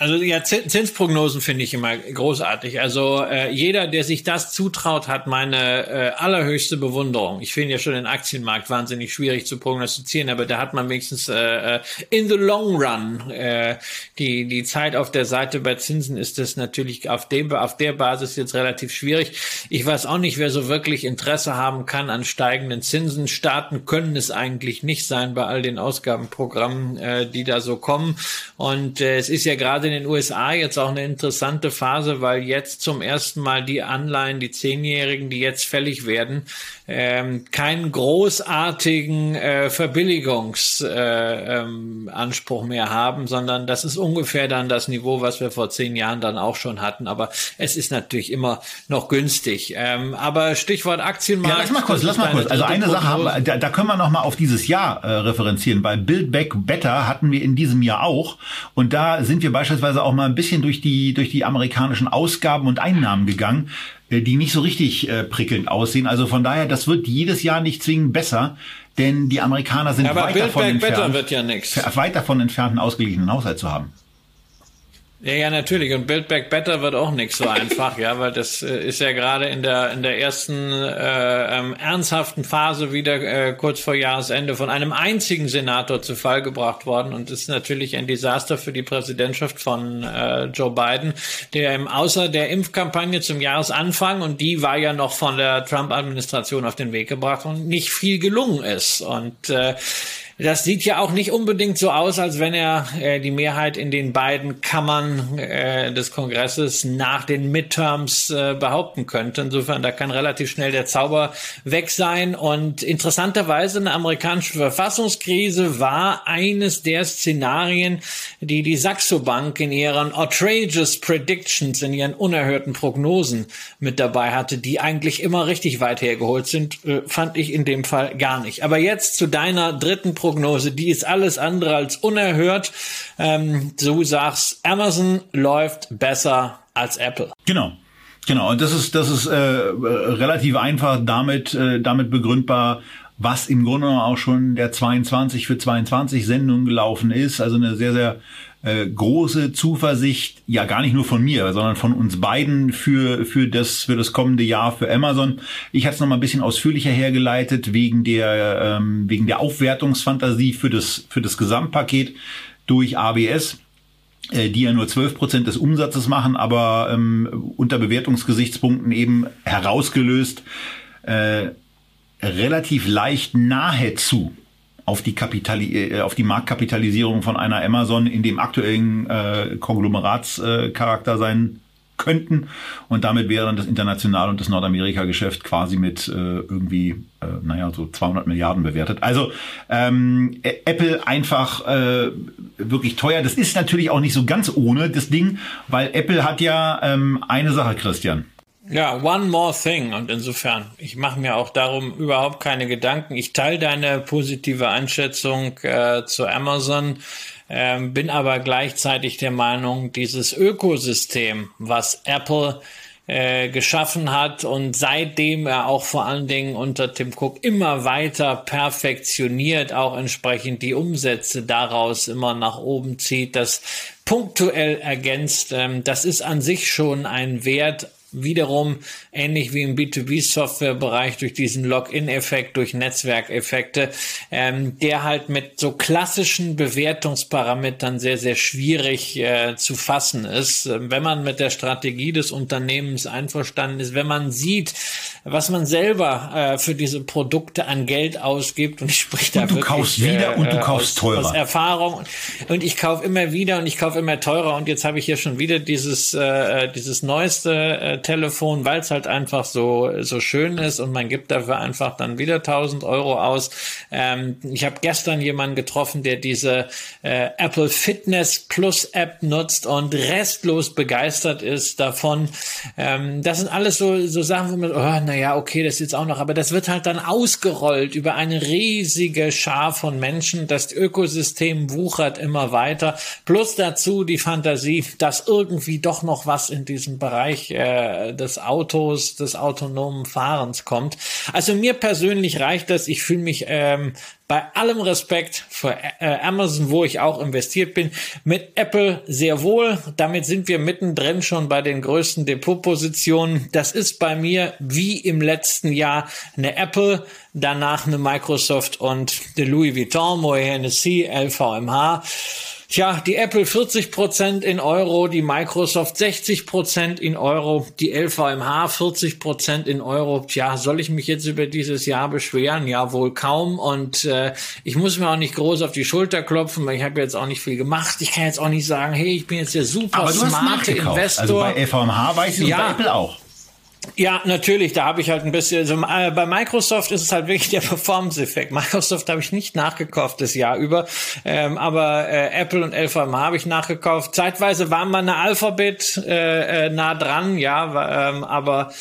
Also ja, Zinsprognosen finde ich immer großartig. Also äh, jeder, der sich das zutraut, hat meine äh, allerhöchste Bewunderung. Ich finde ja schon den Aktienmarkt wahnsinnig schwierig zu prognostizieren, aber da hat man wenigstens äh, äh, in the long run äh, die die Zeit auf der Seite bei Zinsen ist das natürlich auf dem auf der Basis jetzt relativ schwierig. Ich weiß auch nicht, wer so wirklich Interesse haben kann an steigenden Zinsen. Staaten können es eigentlich nicht sein bei all den Ausgabenprogrammen, äh, die da so kommen. Und äh, es ist ja gerade in den USA jetzt auch eine interessante Phase, weil jetzt zum ersten Mal die Anleihen, die Zehnjährigen, die jetzt fällig werden, ähm, keinen großartigen äh, Verbilligungsanspruch äh, ähm, mehr haben, sondern das ist ungefähr dann das Niveau, was wir vor zehn Jahren dann auch schon hatten. Aber es ist natürlich immer noch günstig. Ähm, aber Stichwort Aktienmarkt. Ja, lass mal kurz, lass mal kurz. Also eine Sache, haben wir, da, da können wir noch mal auf dieses Jahr äh, referenzieren. Bei Build Back Better hatten wir in diesem Jahr auch. Und da sind wir beispielsweise auch mal ein bisschen durch die, durch die amerikanischen Ausgaben und Einnahmen gegangen. Äh, die nicht so richtig äh, prickelnd aussehen. Also von daher, das wird jedes Jahr nicht zwingend besser, denn die Amerikaner sind ja, weit, davon entfernt, ja weit davon entfernt, einen ausgeglichenen Haushalt zu haben. Ja, ja, natürlich. Und Build Back Better wird auch nicht so einfach, ja, weil das äh, ist ja gerade in der in der ersten äh, ähm, ernsthaften Phase wieder äh, kurz vor Jahresende von einem einzigen Senator zu Fall gebracht worden und ist natürlich ein Desaster für die Präsidentschaft von äh, Joe Biden, der im außer der Impfkampagne zum Jahresanfang und die war ja noch von der Trump-Administration auf den Weg gebracht und nicht viel gelungen ist und äh, das sieht ja auch nicht unbedingt so aus, als wenn er äh, die Mehrheit in den beiden Kammern äh, des Kongresses nach den Midterms äh, behaupten könnte. Insofern, da kann relativ schnell der Zauber weg sein. Und interessanterweise eine amerikanische Verfassungskrise war eines der Szenarien, die die Saxo Bank in ihren outrageous predictions, in ihren unerhörten Prognosen mit dabei hatte, die eigentlich immer richtig weit hergeholt sind, äh, fand ich in dem Fall gar nicht. Aber jetzt zu deiner dritten Prognose. Prognose, die ist alles andere als unerhört. Ähm, du sagst, Amazon läuft besser als Apple. Genau. Genau, und das ist, das ist äh, relativ einfach damit, äh, damit begründbar, was im Grunde auch schon der 22 für 22 Sendung gelaufen ist. Also eine sehr, sehr äh, große Zuversicht, ja gar nicht nur von mir, sondern von uns beiden für, für, das, für das kommende Jahr für Amazon. Ich hatte es nochmal ein bisschen ausführlicher hergeleitet wegen der, ähm, wegen der Aufwertungsfantasie für das, für das Gesamtpaket durch ABS äh, die ja nur 12 Prozent des Umsatzes machen, aber ähm, unter Bewertungsgesichtspunkten eben herausgelöst äh, relativ leicht nahezu auf die, Kapitali äh, auf die Marktkapitalisierung von einer Amazon in dem aktuellen äh, Konglomeratscharakter äh, sein könnten. Und damit wäre dann das International- und das Nordamerika-Geschäft quasi mit äh, irgendwie, äh, naja, so 200 Milliarden bewertet. Also ähm, Apple einfach äh, wirklich teuer. Das ist natürlich auch nicht so ganz ohne das Ding, weil Apple hat ja ähm, eine Sache, Christian. Ja, one more thing. Und insofern, ich mache mir auch darum überhaupt keine Gedanken. Ich teile deine positive Einschätzung äh, zu Amazon, äh, bin aber gleichzeitig der Meinung, dieses Ökosystem, was Apple äh, geschaffen hat und seitdem er auch vor allen Dingen unter Tim Cook immer weiter perfektioniert, auch entsprechend die Umsätze daraus immer nach oben zieht, das punktuell ergänzt. Ähm, das ist an sich schon ein Wert wiederum ähnlich wie im B2B-Software-Bereich durch diesen Login-Effekt, durch Netzwerkeffekte, ähm, der halt mit so klassischen Bewertungsparametern sehr, sehr schwierig äh, zu fassen ist. Ähm, wenn man mit der Strategie des Unternehmens einverstanden ist, wenn man sieht, was man selber äh, für diese Produkte an Geld ausgibt und ich spreche da und du wirklich, kaufst wieder äh, und du äh, kaufst aus, teurer. Aus Erfahrung und ich kaufe immer wieder und ich kaufe immer teurer und jetzt habe ich hier schon wieder dieses, äh, dieses neueste äh, Telefon, weil es halt einfach so, so schön ist und man gibt dafür einfach dann wieder 1000 Euro aus. Ähm, ich habe gestern jemanden getroffen, der diese äh, Apple Fitness Plus App nutzt und restlos begeistert ist davon. Ähm, das sind alles so, so Sachen, wo man, oh, naja, okay, das ist jetzt auch noch, aber das wird halt dann ausgerollt über eine riesige Schar von Menschen. Das Ökosystem wuchert immer weiter. Plus dazu die Fantasie, dass irgendwie doch noch was in diesem Bereich äh, des Autos, des autonomen Fahrens kommt. Also mir persönlich reicht das. Ich fühle mich ähm, bei allem Respekt für äh, Amazon, wo ich auch investiert bin, mit Apple sehr wohl. Damit sind wir mittendrin schon bei den größten Depotpositionen. Das ist bei mir wie im letzten Jahr eine Apple, danach eine Microsoft und eine Louis Vuitton, Moët Hennessy, LVMH. Tja, die Apple 40 Prozent in Euro, die Microsoft 60 Prozent in Euro, die LVMH 40 Prozent in Euro. Tja, soll ich mich jetzt über dieses Jahr beschweren? Ja, wohl kaum. Und äh, ich muss mir auch nicht groß auf die Schulter klopfen, weil ich habe jetzt auch nicht viel gemacht. Ich kann jetzt auch nicht sagen, hey, ich bin jetzt der super smarte Investor. Also bei LVMH weiß ich ja. und bei Apple auch. Ja, natürlich, da habe ich halt ein bisschen, also äh, bei Microsoft ist es halt wirklich der Performance-Effekt. Microsoft habe ich nicht nachgekauft das Jahr über, ähm, aber äh, Apple und LVMH habe ich nachgekauft. Zeitweise waren wir eine Alphabet äh, äh, nah dran, ja, ähm, aber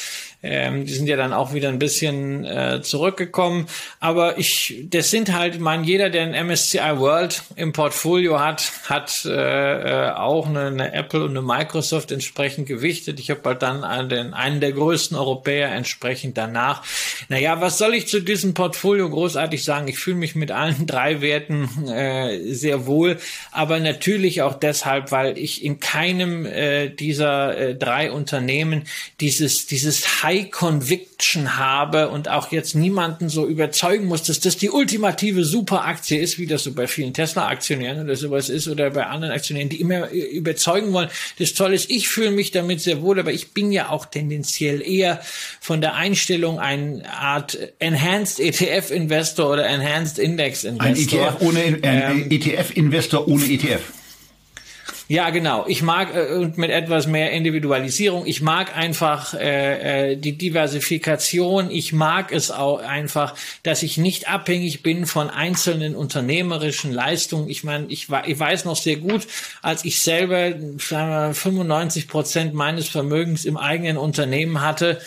ähm, die sind ja dann auch wieder ein bisschen äh, zurückgekommen. Aber ich, das sind halt, meine, jeder, der ein MSCI World im Portfolio hat, hat äh, äh, auch eine, eine Apple und eine Microsoft entsprechend gewichtet. Ich habe halt dann einen, einen der größten Europäer entsprechend danach. Naja, was soll ich zu diesem Portfolio großartig sagen? Ich fühle mich mit allen drei Werten äh, sehr wohl, aber natürlich auch deshalb, weil ich in keinem äh, dieser äh, drei Unternehmen dieses, dieses Conviction habe und auch jetzt niemanden so überzeugen muss, dass das die ultimative Superaktie ist, wie das so bei vielen Tesla-Aktionären oder sowas ist oder bei anderen Aktionären, die immer überzeugen wollen. Das Tolle ist, ich fühle mich damit sehr wohl, aber ich bin ja auch tendenziell eher von der Einstellung eine Art Enhanced ETF-Investor oder Enhanced Index-Investor. Ein ETF ohne, äh, ähm, ETF-Investor ohne ETF. Ja, genau. Ich mag äh, und mit etwas mehr Individualisierung. Ich mag einfach äh, äh, die Diversifikation. Ich mag es auch einfach, dass ich nicht abhängig bin von einzelnen unternehmerischen Leistungen. Ich meine, ich, ich weiß noch sehr gut, als ich selber sagen wir, 95 Prozent meines Vermögens im eigenen Unternehmen hatte,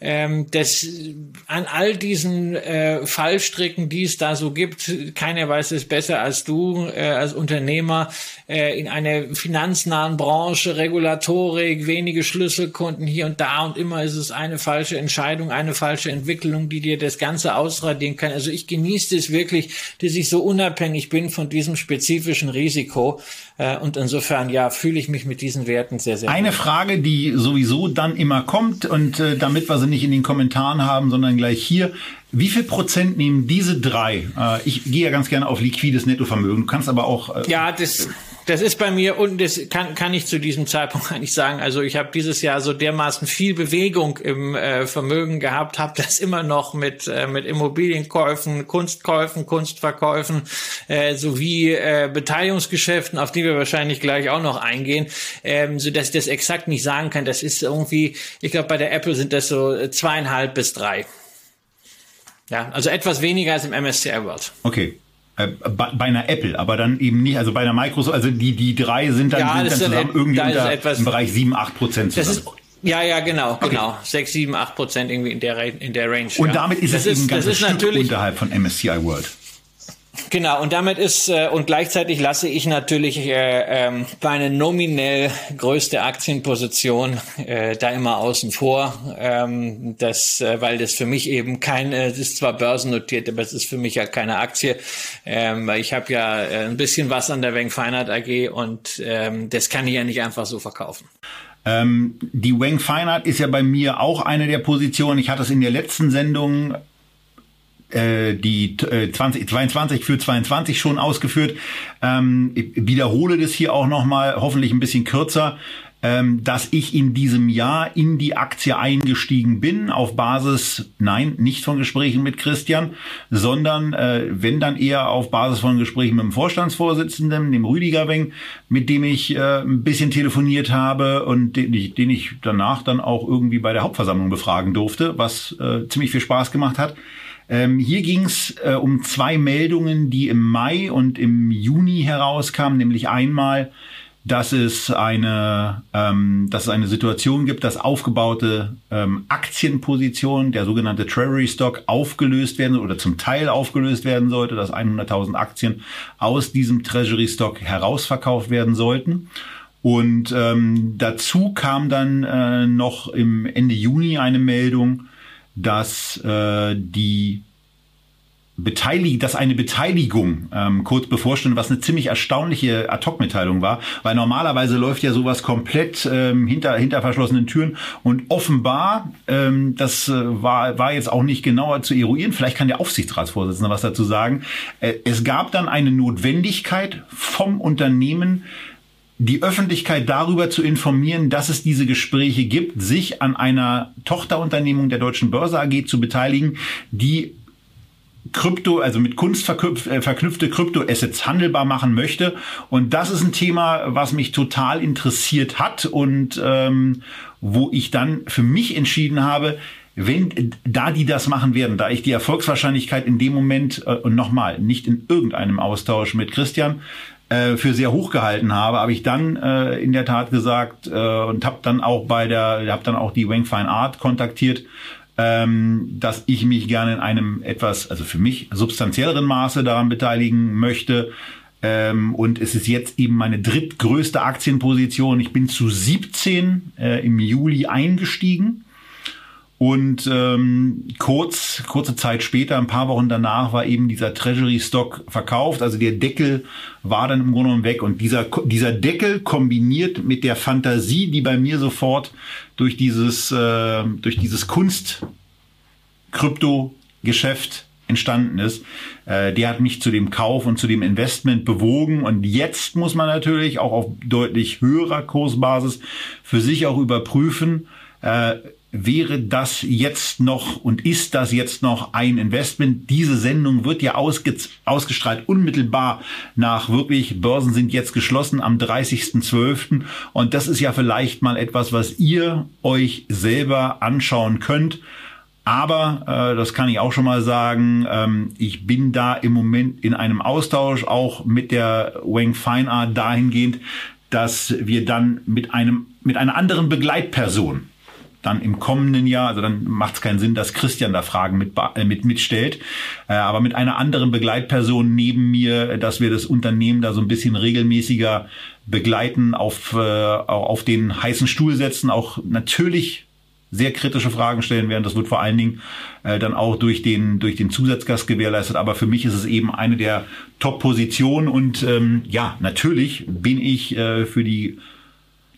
ähm, dass an all diesen äh, Fallstricken, die es da so gibt, keiner weiß es besser als du äh, als Unternehmer äh, in eine finanznahen Branche, Regulatorik, wenige Schlüsselkunden hier und da und immer ist es eine falsche Entscheidung, eine falsche Entwicklung, die dir das Ganze ausradieren kann. Also ich genieße es wirklich, dass ich so unabhängig bin von diesem spezifischen Risiko. Äh, und insofern, ja, fühle ich mich mit diesen Werten sehr, sehr Eine gut. Frage, die sowieso dann immer kommt und äh, damit wir sie nicht in den Kommentaren haben, sondern gleich hier. Wie viel Prozent nehmen diese drei? Äh, ich gehe ja ganz gerne auf liquides Nettovermögen. Du kannst aber auch. Äh, ja, das das ist bei mir und das kann, kann ich zu diesem Zeitpunkt eigentlich sagen. Also ich habe dieses Jahr so dermaßen viel Bewegung im äh, Vermögen gehabt, habe das immer noch mit äh, mit Immobilienkäufen, Kunstkäufen, Kunstverkäufen äh, sowie äh, Beteiligungsgeschäften, auf die wir wahrscheinlich gleich auch noch eingehen, ähm, so dass ich das exakt nicht sagen kann. Das ist irgendwie, ich glaube bei der Apple sind das so zweieinhalb bis drei. Ja, also etwas weniger als im MSCI World. Okay. Äh, bei, bei, einer Apple, aber dann eben nicht, also bei einer Microsoft, also die, die drei sind dann, ja, sind dann zusammen dann, irgendwie unter etwas, im Bereich 7, 8 Prozent zusammen. Das ist, ja, ja, genau, okay. genau. 6, 7, 8 Prozent irgendwie in der, in der Range. Und ja. damit ist das es ist, eben ganzes Stück unterhalb von MSCI World. Genau, und damit ist, äh, und gleichzeitig lasse ich natürlich äh, ähm, meine nominell größte Aktienposition äh, da immer außen vor, ähm, das, äh, weil das für mich eben keine, das ist zwar börsennotiert, aber es ist für mich ja keine Aktie. Ähm, ich habe ja äh, ein bisschen was an der Weng Feinert AG und ähm, das kann ich ja nicht einfach so verkaufen. Ähm, die Wang Feinart ist ja bei mir auch eine der Positionen. Ich hatte es in der letzten Sendung äh, die äh, 20, 22 für 22 schon ausgeführt. Ähm, ich wiederhole das hier auch nochmal, hoffentlich ein bisschen kürzer ähm, dass ich in diesem Jahr in die Aktie eingestiegen bin auf Basis, nein, nicht von Gesprächen mit Christian, sondern äh, wenn dann eher auf Basis von Gesprächen mit dem Vorstandsvorsitzenden, dem Rüdiger Weng, mit dem ich äh, ein bisschen telefoniert habe und den ich, den ich danach dann auch irgendwie bei der Hauptversammlung befragen durfte, was äh, ziemlich viel Spaß gemacht hat. Ähm, hier ging es äh, um zwei Meldungen, die im Mai und im Juni herauskamen, nämlich einmal, dass es eine, ähm, dass es eine Situation gibt, dass aufgebaute ähm, Aktienpositionen, der sogenannte Treasury Stock, aufgelöst werden oder zum Teil aufgelöst werden sollte, dass 100.000 Aktien aus diesem Treasury Stock herausverkauft werden sollten. Und ähm, dazu kam dann äh, noch im Ende Juni eine Meldung, dass äh, die beteiligt, dass eine Beteiligung ähm, kurz bevorstand, was eine ziemlich erstaunliche Ad-Hoc-Mitteilung war, weil normalerweise läuft ja sowas komplett ähm, hinter, hinter verschlossenen Türen und offenbar, ähm, das äh, war, war jetzt auch nicht genauer zu eruieren, vielleicht kann der Aufsichtsratsvorsitzende was dazu sagen, äh, es gab dann eine Notwendigkeit vom Unternehmen, die Öffentlichkeit darüber zu informieren, dass es diese Gespräche gibt, sich an einer Tochterunternehmung der Deutschen Börse AG zu beteiligen, die Krypto, also mit Kunst äh, verknüpfte Kryptoassets handelbar machen möchte. Und das ist ein Thema, was mich total interessiert hat und ähm, wo ich dann für mich entschieden habe, wenn da die das machen werden, da ich die Erfolgswahrscheinlichkeit in dem Moment äh, und nochmal nicht in irgendeinem Austausch mit Christian äh, für sehr hoch gehalten habe, habe ich dann äh, in der Tat gesagt äh, und habe dann auch bei der, habe dann auch die Wang Fine Art kontaktiert ähm, dass ich mich gerne in einem etwas, also für mich substanzielleren Maße daran beteiligen möchte. Ähm, und es ist jetzt eben meine drittgrößte Aktienposition. Ich bin zu 17 äh, im Juli eingestiegen. Und ähm, kurz, kurze Zeit später, ein paar Wochen danach, war eben dieser Treasury Stock verkauft. Also der Deckel war dann im Grunde genommen weg. Und dieser, dieser Deckel kombiniert mit der Fantasie, die bei mir sofort durch dieses, äh, durch dieses Kunst-Krypto-Geschäft entstanden ist, äh, der hat mich zu dem Kauf und zu dem Investment bewogen. Und jetzt muss man natürlich auch auf deutlich höherer Kursbasis für sich auch überprüfen, äh, wäre das jetzt noch und ist das jetzt noch ein Investment? Diese Sendung wird ja ausge ausgestrahlt unmittelbar nach wirklich Börsen sind jetzt geschlossen am 30.12. Und das ist ja vielleicht mal etwas, was ihr euch selber anschauen könnt. Aber äh, das kann ich auch schon mal sagen, ähm, ich bin da im Moment in einem Austausch auch mit der Wang Fine Art dahingehend, dass wir dann mit einem mit einer anderen Begleitperson dann im kommenden Jahr, also dann macht es keinen Sinn, dass Christian da Fragen mit, äh, mit mitstellt, äh, aber mit einer anderen Begleitperson neben mir, dass wir das Unternehmen da so ein bisschen regelmäßiger begleiten, auf, äh, auf den heißen Stuhl setzen, auch natürlich sehr kritische Fragen stellen werden. Das wird vor allen Dingen äh, dann auch durch den durch den Zusatzgast gewährleistet. Aber für mich ist es eben eine der Top-Positionen und ähm, ja, natürlich bin ich äh, für die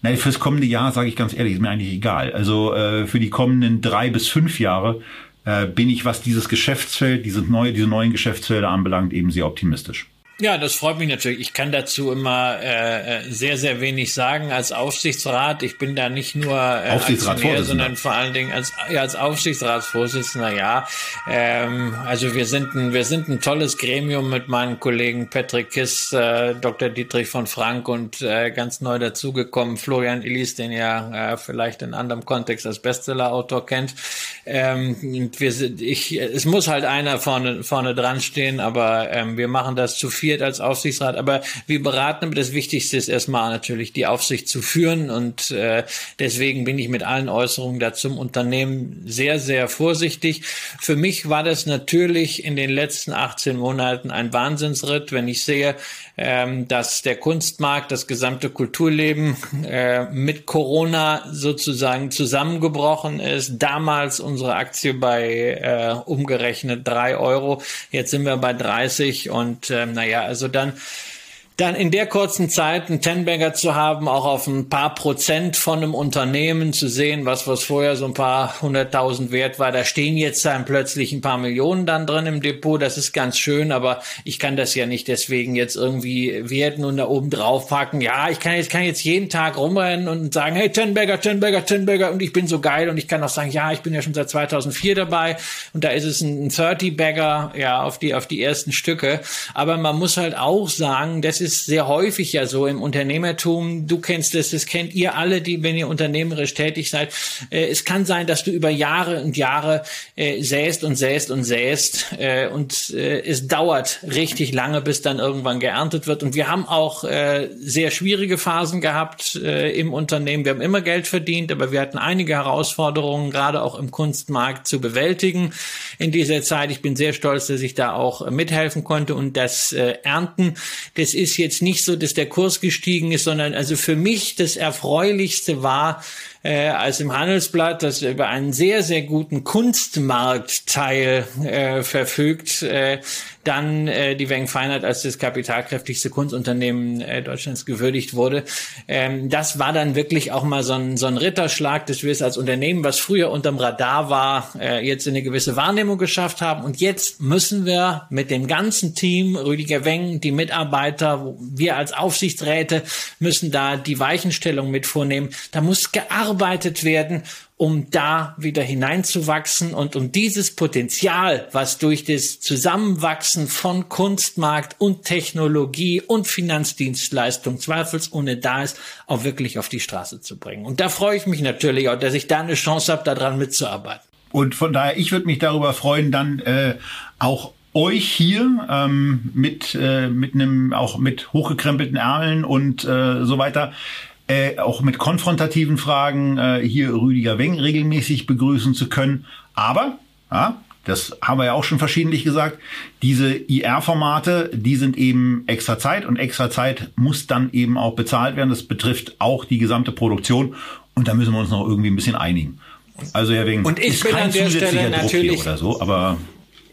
Nein, fürs kommende Jahr, sage ich ganz ehrlich, ist mir eigentlich egal. Also äh, für die kommenden drei bis fünf Jahre äh, bin ich, was dieses Geschäftsfeld, diese, neue, diese neuen Geschäftsfelder anbelangt, eben sehr optimistisch. Ja, das freut mich natürlich. Ich kann dazu immer äh, äh, sehr, sehr wenig sagen als Aufsichtsrat. Ich bin da nicht nur äh, Aktionär, sondern vor allen Dingen als, ja, als Aufsichtsratsvorsitzender. Ja, ähm, also wir sind ein, wir sind ein tolles Gremium mit meinen Kollegen Patrick Kiss, äh, Dr. Dietrich von Frank und äh, ganz neu dazugekommen Florian Illis, den ihr äh, vielleicht in anderem Kontext als Bestsellerautor kennt. Ähm, wir sind, ich, es muss halt einer vorne vorne dran stehen, aber ähm, wir machen das zu viel viert als Aufsichtsrat, aber wir beraten, aber das Wichtigste ist erstmal natürlich die Aufsicht zu führen und äh, deswegen bin ich mit allen Äußerungen da zum Unternehmen sehr, sehr vorsichtig. Für mich war das natürlich in den letzten 18 Monaten ein Wahnsinnsritt, wenn ich sehe, ähm, dass der Kunstmarkt, das gesamte Kulturleben äh, mit Corona sozusagen zusammengebrochen ist. Damals unsere Aktie bei äh, umgerechnet drei Euro, jetzt sind wir bei 30 und äh, naja, ja, also dann dann in der kurzen Zeit einen Tenbagger zu haben, auch auf ein paar Prozent von einem Unternehmen zu sehen, was was vorher so ein paar hunderttausend wert war, da stehen jetzt dann plötzlich ein paar Millionen dann drin im Depot, das ist ganz schön, aber ich kann das ja nicht deswegen jetzt irgendwie werten und da oben drauf packen. Ja, ich kann jetzt, kann jetzt jeden Tag rumrennen und sagen, hey, Tenbagger, Tenbagger, Tenbagger und ich bin so geil. Und ich kann auch sagen, ja, ich bin ja schon seit 2004 dabei. Und da ist es ein 30-Bagger, ja, auf die, auf die ersten Stücke, aber man muss halt auch sagen, das ist ist sehr häufig ja so im Unternehmertum. Du kennst es, das kennt ihr alle, die, wenn ihr unternehmerisch tätig seid. Äh, es kann sein, dass du über Jahre und Jahre äh, säst und säst und säst äh, und äh, es dauert richtig lange, bis dann irgendwann geerntet wird. Und wir haben auch äh, sehr schwierige Phasen gehabt äh, im Unternehmen. Wir haben immer Geld verdient, aber wir hatten einige Herausforderungen, gerade auch im Kunstmarkt zu bewältigen in dieser Zeit. Ich bin sehr stolz, dass ich da auch mithelfen konnte und das äh, Ernten, das ist jetzt nicht so, dass der Kurs gestiegen ist, sondern also für mich das Erfreulichste war, äh, als im Handelsblatt, das über einen sehr, sehr guten Kunstmarktteil äh, verfügt, äh, dann äh, die Weng Feinheit als das kapitalkräftigste Kunstunternehmen äh, Deutschlands gewürdigt wurde. Ähm, das war dann wirklich auch mal so ein, so ein Ritterschlag, dass wir es als Unternehmen, was früher unterm Radar war, äh, jetzt in eine gewisse Wahrnehmung geschafft haben. Und jetzt müssen wir mit dem ganzen Team, Rüdiger Weng, die Mitarbeiter, wir als Aufsichtsräte müssen da die Weichenstellung mit vornehmen. Da muss gearbeitet werden um da wieder hineinzuwachsen und um dieses Potenzial, was durch das Zusammenwachsen von Kunstmarkt und Technologie und Finanzdienstleistung zweifelsohne da ist, auch wirklich auf die Straße zu bringen. Und da freue ich mich natürlich auch, dass ich da eine Chance habe, daran mitzuarbeiten. Und von daher, ich würde mich darüber freuen, dann äh, auch euch hier ähm, mit äh, mit einem auch mit hochgekrempelten Ärmeln und äh, so weiter äh, auch mit konfrontativen Fragen äh, hier Rüdiger Weng regelmäßig begrüßen zu können. Aber, ja, das haben wir ja auch schon verschiedentlich gesagt, diese IR-Formate, die sind eben extra Zeit und extra Zeit muss dann eben auch bezahlt werden. Das betrifft auch die gesamte Produktion und da müssen wir uns noch irgendwie ein bisschen einigen. Also Herr Weng, und ich ist bin kein an der Stelle natürlich oder so, aber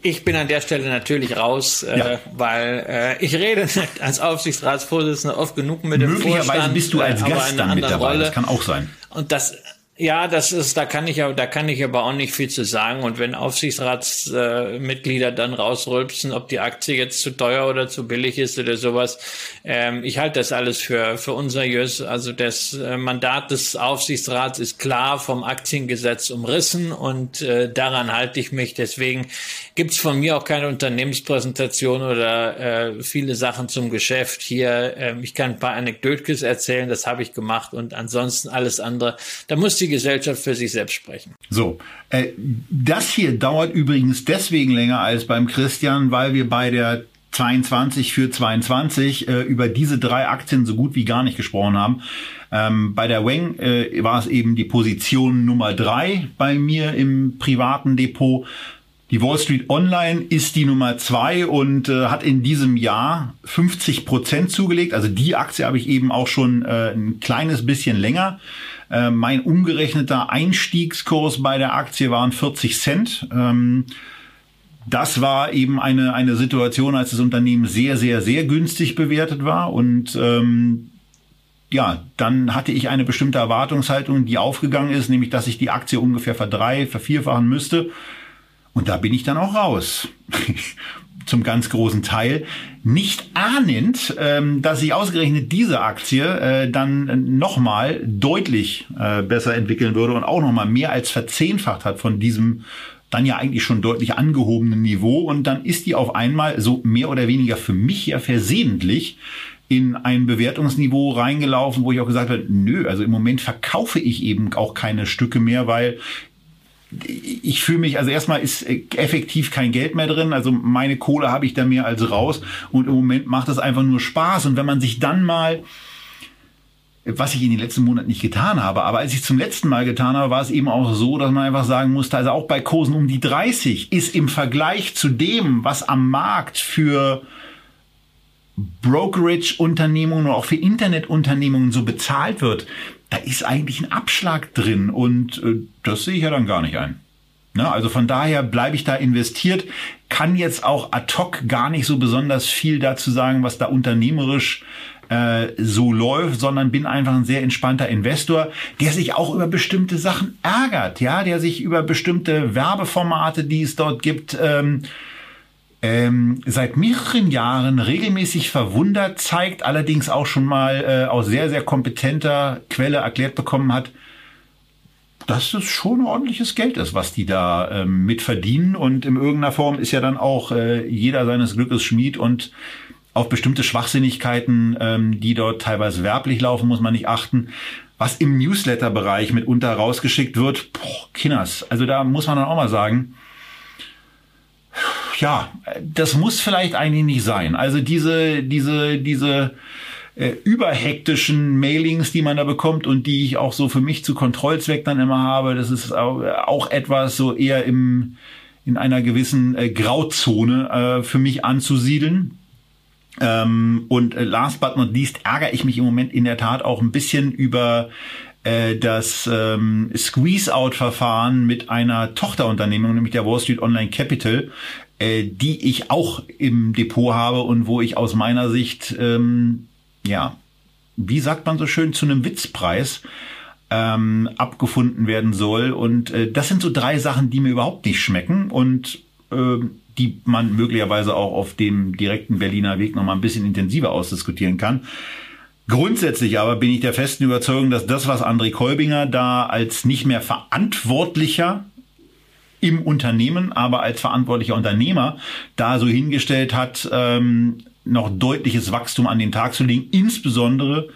ich bin an der Stelle natürlich raus, äh, ja. weil äh, ich rede als Aufsichtsratsvorsitzender oft genug mit dem Möglicherweise Vorstand. bist du als äh, Gast dann mit dabei, Rolle. das kann auch sein. Und das ja, das ist, da kann ich aber, da kann ich aber auch nicht viel zu sagen. Und wenn Aufsichtsratsmitglieder äh, dann rausrülpsen, ob die Aktie jetzt zu teuer oder zu billig ist oder sowas, ähm, ich halte das alles für, für unseriös. Also das äh, Mandat des Aufsichtsrats ist klar vom Aktiengesetz umrissen und äh, daran halte ich mich. Deswegen gibt's von mir auch keine Unternehmenspräsentation oder äh, viele Sachen zum Geschäft hier. Ähm, ich kann ein paar Anekdotkes erzählen, das habe ich gemacht und ansonsten alles andere. Da muss die Gesellschaft für sich selbst sprechen. So, äh, das hier dauert übrigens deswegen länger als beim Christian, weil wir bei der 22 für 22 äh, über diese drei Aktien so gut wie gar nicht gesprochen haben. Ähm, bei der Weng äh, war es eben die Position Nummer drei bei mir im privaten Depot. Die Wall Street Online ist die Nummer zwei und äh, hat in diesem Jahr 50 Prozent zugelegt. Also die Aktie habe ich eben auch schon äh, ein kleines bisschen länger. Äh, mein umgerechneter Einstiegskurs bei der Aktie waren 40 Cent. Ähm, das war eben eine, eine Situation, als das Unternehmen sehr, sehr, sehr günstig bewertet war. Und ähm, ja, dann hatte ich eine bestimmte Erwartungshaltung, die aufgegangen ist, nämlich dass ich die Aktie ungefähr verdrei, vervierfachen müsste. Und da bin ich dann auch raus. zum ganz großen Teil, nicht ahnend, ähm, dass sich ausgerechnet diese Aktie äh, dann nochmal deutlich äh, besser entwickeln würde und auch nochmal mehr als verzehnfacht hat von diesem dann ja eigentlich schon deutlich angehobenen Niveau. Und dann ist die auf einmal so mehr oder weniger für mich ja versehentlich in ein Bewertungsniveau reingelaufen, wo ich auch gesagt habe, nö, also im Moment verkaufe ich eben auch keine Stücke mehr, weil ich fühle mich, also erstmal ist effektiv kein Geld mehr drin, also meine Kohle habe ich da mehr als raus. Und im Moment macht das einfach nur Spaß. Und wenn man sich dann mal was ich in den letzten Monaten nicht getan habe, aber als ich zum letzten Mal getan habe, war es eben auch so, dass man einfach sagen musste, also auch bei Kursen um die 30 ist im Vergleich zu dem, was am Markt für Brokerage-Unternehmungen oder auch für Internet-Unternehmungen so bezahlt wird, da ist eigentlich ein Abschlag drin und äh, das sehe ich ja dann gar nicht ein. Ne? Also von daher bleibe ich da investiert, kann jetzt auch ad hoc gar nicht so besonders viel dazu sagen, was da unternehmerisch äh, so läuft, sondern bin einfach ein sehr entspannter Investor, der sich auch über bestimmte Sachen ärgert, ja, der sich über bestimmte Werbeformate, die es dort gibt, ähm, ähm, seit mehreren Jahren regelmäßig verwundert zeigt, allerdings auch schon mal äh, aus sehr, sehr kompetenter Quelle erklärt bekommen hat, dass es schon ordentliches Geld ist, was die da ähm, mit verdienen. Und in irgendeiner Form ist ja dann auch äh, jeder seines Glückes Schmied und auf bestimmte Schwachsinnigkeiten, ähm, die dort teilweise werblich laufen, muss man nicht achten. Was im Newsletter-Bereich mitunter rausgeschickt wird, boah, Kinders, also da muss man dann auch mal sagen, ja, das muss vielleicht eigentlich nicht sein. Also diese, diese, diese äh, überhektischen Mailings, die man da bekommt und die ich auch so für mich zu Kontrollzweck dann immer habe, das ist auch, etwas so eher im, in einer gewissen äh, Grauzone äh, für mich anzusiedeln. Ähm, und äh, last but not least ärgere ich mich im Moment in der Tat auch ein bisschen über äh, das ähm, Squeeze-Out-Verfahren mit einer Tochterunternehmung, nämlich der Wall Street Online Capital, äh, die ich auch im Depot habe und wo ich aus meiner Sicht, ähm, ja, wie sagt man so schön, zu einem Witzpreis ähm, abgefunden werden soll. Und äh, das sind so drei Sachen, die mir überhaupt nicht schmecken und äh, die man möglicherweise auch auf dem direkten Berliner Weg noch mal ein bisschen intensiver ausdiskutieren kann. Grundsätzlich aber bin ich der festen Überzeugung, dass das, was André Kolbinger da als nicht mehr verantwortlicher im Unternehmen, aber als verantwortlicher Unternehmer da so hingestellt hat, ähm, noch deutliches Wachstum an den Tag zu legen, insbesondere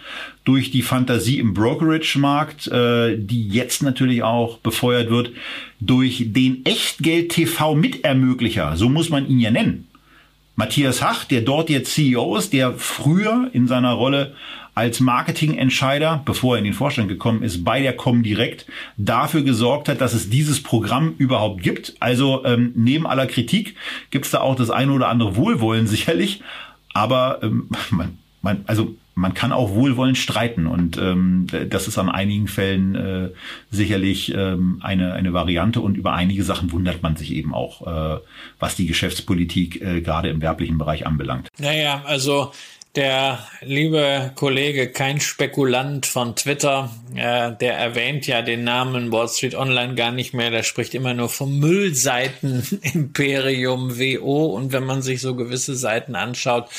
durch die Fantasie im Brokerage-Markt, äh, die jetzt natürlich auch befeuert wird durch den Echtgeld-TV-Mitermöglicher, so muss man ihn ja nennen. Matthias Hach, der dort jetzt CEO ist, der früher in seiner Rolle als Marketingentscheider, bevor er in den Vorstand gekommen ist, bei der Comdirect dafür gesorgt hat, dass es dieses Programm überhaupt gibt. Also ähm, neben aller Kritik gibt es da auch das eine oder andere Wohlwollen sicherlich, aber ähm, man, man, also man kann auch wohlwollend streiten und ähm, das ist an einigen Fällen äh, sicherlich ähm, eine, eine Variante und über einige Sachen wundert man sich eben auch, äh, was die Geschäftspolitik äh, gerade im werblichen Bereich anbelangt. Naja, also der liebe Kollege, kein Spekulant von Twitter, äh, der erwähnt ja den Namen Wall Street Online gar nicht mehr. Der spricht immer nur vom Müllseiten-Imperium WO. Und wenn man sich so gewisse Seiten anschaut,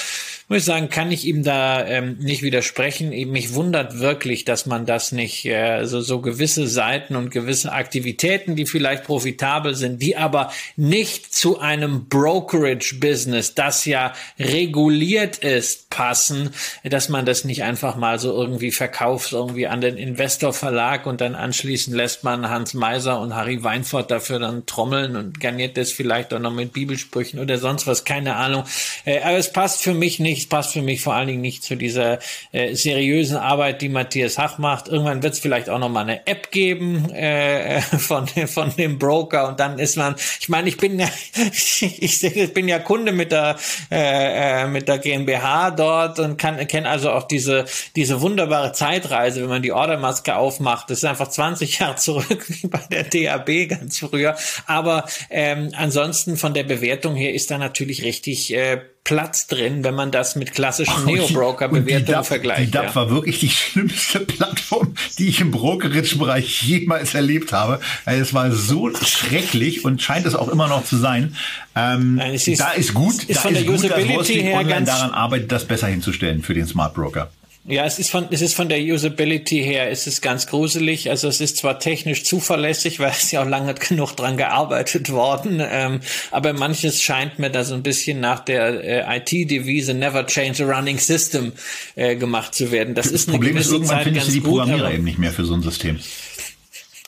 muss ich sagen, kann ich ihm da ähm, nicht widersprechen. Mich wundert wirklich, dass man das nicht, äh, so, so gewisse Seiten und gewisse Aktivitäten, die vielleicht profitabel sind, die aber nicht zu einem Brokerage-Business, das ja reguliert ist, passen, dass man das nicht einfach mal so irgendwie verkauft, irgendwie an den Investor-Verlag und dann anschließend lässt man Hans Meiser und Harry Weinfurt dafür dann trommeln und garniert das vielleicht auch noch mit Bibelsprüchen oder sonst was, keine Ahnung. Äh, aber es passt für mich nicht nicht, passt für mich vor allen Dingen nicht zu dieser äh, seriösen Arbeit, die Matthias Hach macht. Irgendwann wird es vielleicht auch noch mal eine App geben äh, von, von dem Broker und dann ist man, ich meine, ich bin ja, ich, ich bin ja Kunde mit der, äh, äh mit der GmbH dort und kann kenne also auch diese, diese wunderbare Zeitreise, wenn man die Ordermaske aufmacht. Das ist einfach 20 Jahre zurück, wie bei der DAB ganz früher. Aber ähm, ansonsten von der Bewertung her ist da natürlich richtig äh, Platz drin, wenn man das mit klassischen Neo-Broker-Bewertungen vergleicht. Die DAP ja. war wirklich die schlimmste Plattform, die ich im Brokerage-Bereich jemals erlebt habe. Also es war so schrecklich und scheint es auch immer noch zu sein. Ähm, Nein, ist, da ist gut, ist da von ist der gut, Usability dass her ganz daran arbeitet, das besser hinzustellen für den Smart Broker. Ja, es ist von, es ist von der Usability her, es ist ganz gruselig. Also es ist zwar technisch zuverlässig, weil es ja auch lange genug dran gearbeitet worden, ähm, aber manches scheint mir da so ein bisschen nach der äh, IT-Devise Never Change a Running System äh, gemacht zu werden. Das, ist Problem eine gewisse ist, irgendwann Zeit findest du die Programmierer gut, eben nicht mehr für so ein System.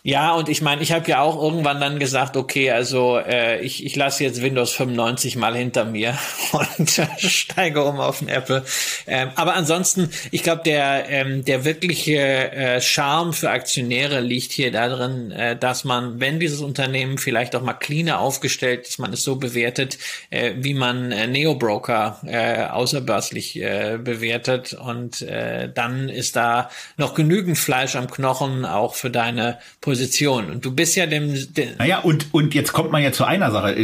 Ja, und ich meine, ich habe ja auch irgendwann dann gesagt, okay, also äh, ich, ich lasse jetzt Windows 95 mal hinter mir und steige um auf den Apple. Ähm, aber ansonsten, ich glaube, der, ähm, der wirkliche äh, Charme für Aktionäre liegt hier darin, äh, dass man, wenn dieses Unternehmen vielleicht auch mal cleaner aufgestellt ist, man es so bewertet, äh, wie man äh, Neo-Broker äh, außerbörslich äh, bewertet. Und äh, dann ist da noch genügend Fleisch am Knochen, auch für deine Position. Und du bist ja dem. dem naja, und, und jetzt kommt man ja zu einer Sache.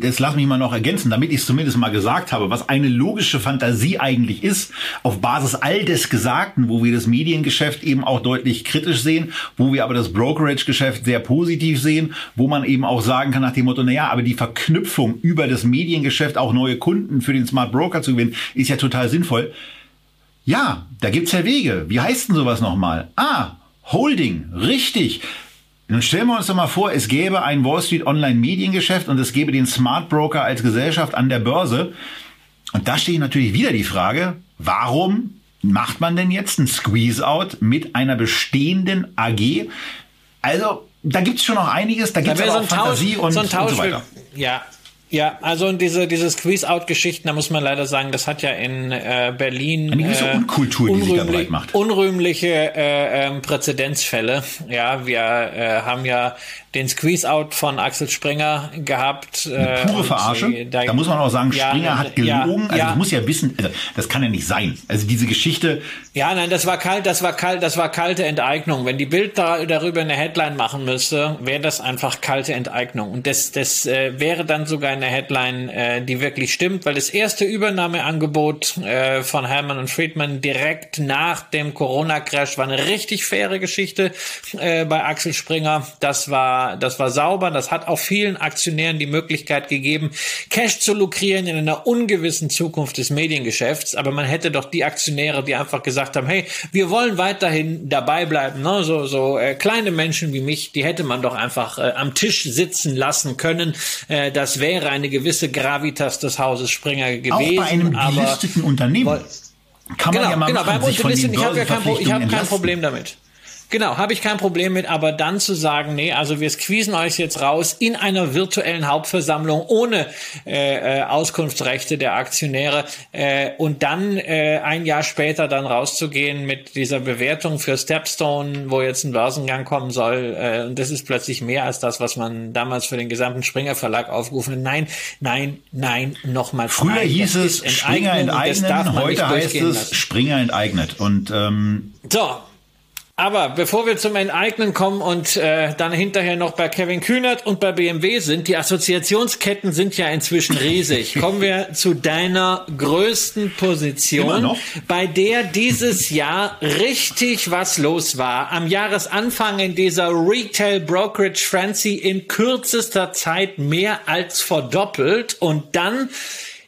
Das lass mich mal noch ergänzen, damit ich es zumindest mal gesagt habe, was eine logische Fantasie eigentlich ist, auf Basis all des Gesagten, wo wir das Mediengeschäft eben auch deutlich kritisch sehen, wo wir aber das Brokerage-Geschäft sehr positiv sehen, wo man eben auch sagen kann nach dem Motto, naja, aber die Verknüpfung über das Mediengeschäft auch neue Kunden für den Smart Broker zu gewinnen, ist ja total sinnvoll. Ja, da gibt's ja Wege. Wie heißt denn sowas nochmal? Ah, Holding, richtig. Nun stellen wir uns doch mal vor, es gäbe ein Wall Street Online Mediengeschäft und es gäbe den Smart Broker als Gesellschaft an der Börse. Und da steht natürlich wieder die Frage, warum macht man denn jetzt ein Squeeze-Out mit einer bestehenden AG? Also, da gibt's schon noch einiges, da gibt's aber so auch Fantasie Tausch, und, so und so weiter. Ja, ja, also diese, diese Squeeze-Out-Geschichten, da muss man leider sagen, das hat ja in äh, Berlin eine gewisse äh, Unkultur, die da breit macht. Unrühmliche äh, ähm, Präzedenzfälle. Ja, wir äh, haben ja den Squeeze-Out von Axel Springer gehabt. Eine pure Verarsche. Äh, da, da, muss man auch sagen, ja, Springer hat gelogen. Ja, also ja. muss ja wissen, also das kann ja nicht sein. Also diese Geschichte. Ja, nein, das war kalt, das war kalt, das war kalte Enteignung. Wenn die Bild da, darüber eine Headline machen müsste, wäre das einfach kalte Enteignung. Und das, das äh, wäre dann sogar eine Headline, äh, die wirklich stimmt, weil das erste Übernahmeangebot äh, von Hermann und Friedman direkt nach dem Corona-Crash war eine richtig faire Geschichte äh, bei Axel Springer. Das war, das war sauber. Das hat auch vielen Aktionären die Möglichkeit gegeben, Cash zu lukrieren in einer ungewissen Zukunft des Mediengeschäfts. Aber man hätte doch die Aktionäre, die einfach gesagt haben, hey, wir wollen weiterhin dabei bleiben, ne? so, so äh, kleine Menschen wie mich, die hätte man doch einfach äh, am Tisch sitzen lassen können. Äh, das wäre eine gewisse Gravitas des Hauses Springer gewesen. Auch bei einem gelisteten Unternehmen. Kann man genau, ja mal genau, machen, sich von den ich habe ja kein, ich hab kein Problem damit. Genau, habe ich kein Problem mit, aber dann zu sagen, nee, also wir squeezen euch jetzt raus in einer virtuellen Hauptversammlung ohne äh, äh, Auskunftsrechte der Aktionäre äh, und dann äh, ein Jahr später dann rauszugehen mit dieser Bewertung für Stepstone, wo jetzt ein Börsengang kommen soll, äh, und das ist plötzlich mehr als das, was man damals für den gesamten Springer Verlag aufgerufen hat. Nein, nein, nein, nochmal. Früher nein, hieß es Springer enteignen, heute heißt es lassen. Springer enteignet und ähm so aber bevor wir zum Enteignen kommen und äh, dann hinterher noch bei Kevin Kühnert und bei BMW sind, die Assoziationsketten sind ja inzwischen riesig. kommen wir zu deiner größten Position, bei der dieses Jahr richtig was los war. Am Jahresanfang in dieser Retail Brokerage Frenzy in kürzester Zeit mehr als verdoppelt und dann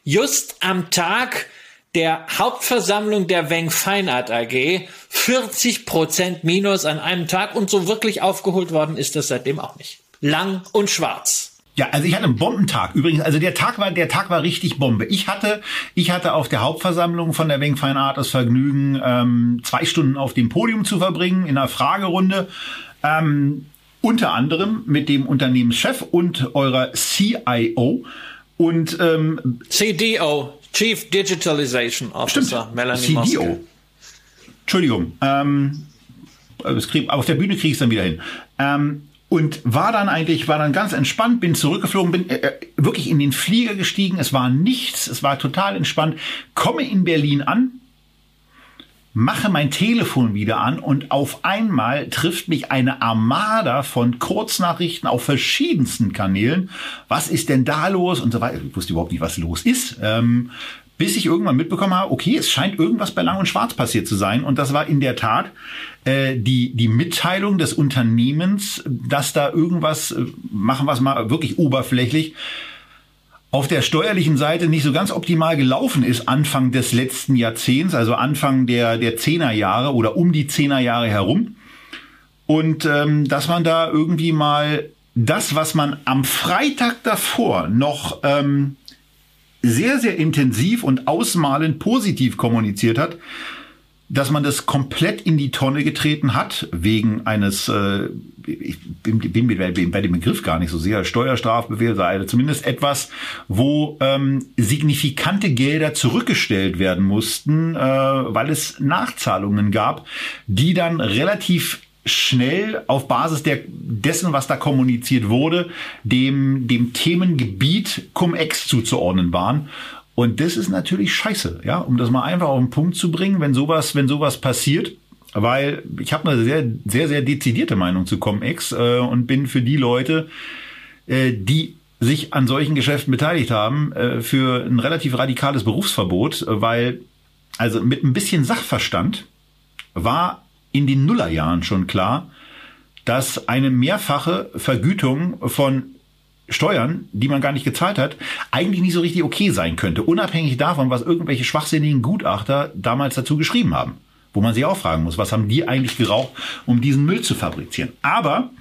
just am Tag der Hauptversammlung der Weng Feinart AG 40 Prozent Minus an einem Tag und so wirklich aufgeholt worden ist das seitdem auch nicht. Lang und schwarz. Ja, also ich hatte einen Bombentag. Übrigens, also der Tag war, der Tag war richtig Bombe. Ich hatte, ich hatte auf der Hauptversammlung von der Weng Fine Art das Vergnügen, ähm, zwei Stunden auf dem Podium zu verbringen in einer Fragerunde. Ähm, unter anderem mit dem Unternehmenschef und eurer CIO und ähm, CDO, Chief Digitalization Officer, stimmt, Melanie CDO. Moske. Entschuldigung, ähm, krieg, auf der Bühne kriege ich es dann wieder hin. Ähm, und war dann eigentlich, war dann ganz entspannt, bin zurückgeflogen, bin äh, äh, wirklich in den Flieger gestiegen, es war nichts, es war total entspannt, komme in Berlin an, mache mein Telefon wieder an und auf einmal trifft mich eine Armada von Kurznachrichten auf verschiedensten Kanälen. Was ist denn da los und so weiter. Ich wusste überhaupt nicht, was los ist. Ähm, bis ich irgendwann mitbekommen habe, okay, es scheint irgendwas bei Lang und Schwarz passiert zu sein. Und das war in der Tat äh, die, die Mitteilung des Unternehmens, dass da irgendwas, äh, machen wir es mal wirklich oberflächlich, auf der steuerlichen Seite nicht so ganz optimal gelaufen ist Anfang des letzten Jahrzehnts, also Anfang der, der Zehnerjahre oder um die Zehnerjahre herum. Und ähm, dass man da irgendwie mal das, was man am Freitag davor noch ähm, sehr, sehr intensiv und ausmalend positiv kommuniziert hat, dass man das komplett in die Tonne getreten hat, wegen eines, äh, ich bin, bin bei dem Begriff gar nicht so sehr, Steuerstrafbefehl sei also zumindest etwas, wo ähm, signifikante Gelder zurückgestellt werden mussten, äh, weil es Nachzahlungen gab, die dann relativ schnell auf Basis der, dessen, was da kommuniziert wurde, dem, dem Themengebiet Cum-Ex zuzuordnen waren. Und das ist natürlich scheiße, ja, um das mal einfach auf den Punkt zu bringen, wenn sowas, wenn sowas passiert, weil ich habe eine sehr, sehr, sehr dezidierte Meinung zu Cum-Ex äh, und bin für die Leute, äh, die sich an solchen Geschäften beteiligt haben, äh, für ein relativ radikales Berufsverbot, weil also mit ein bisschen Sachverstand war in den Nullerjahren schon klar, dass eine mehrfache Vergütung von Steuern, die man gar nicht gezahlt hat, eigentlich nicht so richtig okay sein könnte, unabhängig davon, was irgendwelche schwachsinnigen Gutachter damals dazu geschrieben haben. Wo man sich auch fragen muss, was haben die eigentlich geraucht, um diesen Müll zu fabrizieren. Aber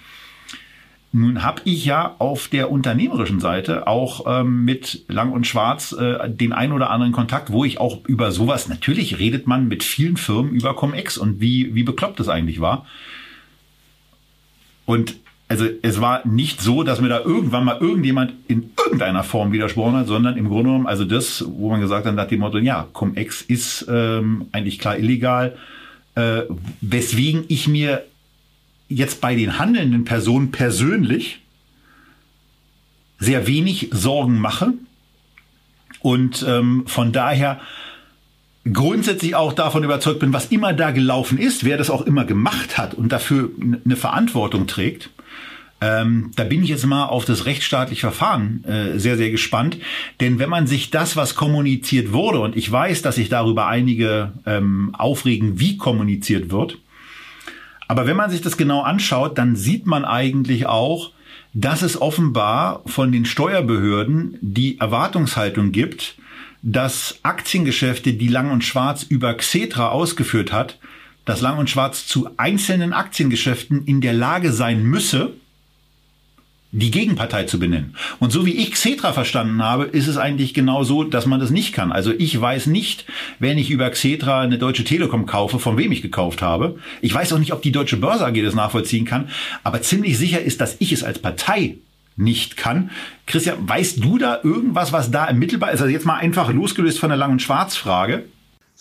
nun habe ich ja auf der unternehmerischen Seite auch ähm, mit Lang und Schwarz äh, den ein oder anderen Kontakt, wo ich auch über sowas, natürlich redet man mit vielen Firmen über Cum-Ex und wie, wie bekloppt es eigentlich war. Und also es war nicht so, dass mir da irgendwann mal irgendjemand in irgendeiner Form widersprochen hat, sondern im Grunde genommen, also das, wo man gesagt hat, nach dem Motto, ja, Cum-Ex ist ähm, eigentlich klar illegal, äh, weswegen ich mir jetzt bei den handelnden Personen persönlich sehr wenig Sorgen mache und ähm, von daher grundsätzlich auch davon überzeugt bin, was immer da gelaufen ist, wer das auch immer gemacht hat und dafür eine Verantwortung trägt, ähm, da bin ich jetzt mal auf das rechtsstaatliche Verfahren äh, sehr, sehr gespannt. Denn wenn man sich das, was kommuniziert wurde, und ich weiß, dass sich darüber einige ähm, aufregen, wie kommuniziert wird, aber wenn man sich das genau anschaut, dann sieht man eigentlich auch, dass es offenbar von den Steuerbehörden die Erwartungshaltung gibt, dass Aktiengeschäfte, die Lang und Schwarz über Xetra ausgeführt hat, dass Lang und Schwarz zu einzelnen Aktiengeschäften in der Lage sein müsse, die Gegenpartei zu benennen. Und so wie ich Xetra verstanden habe, ist es eigentlich genau so, dass man das nicht kann. Also ich weiß nicht, wenn ich über Xetra eine Deutsche Telekom kaufe, von wem ich gekauft habe. Ich weiß auch nicht, ob die Deutsche Börse AG das nachvollziehen kann. Aber ziemlich sicher ist, dass ich es als Partei nicht kann. Christian, weißt du da irgendwas, was da ermittelbar ist? Also jetzt mal einfach losgelöst von der Lang- und Schwarz-Frage.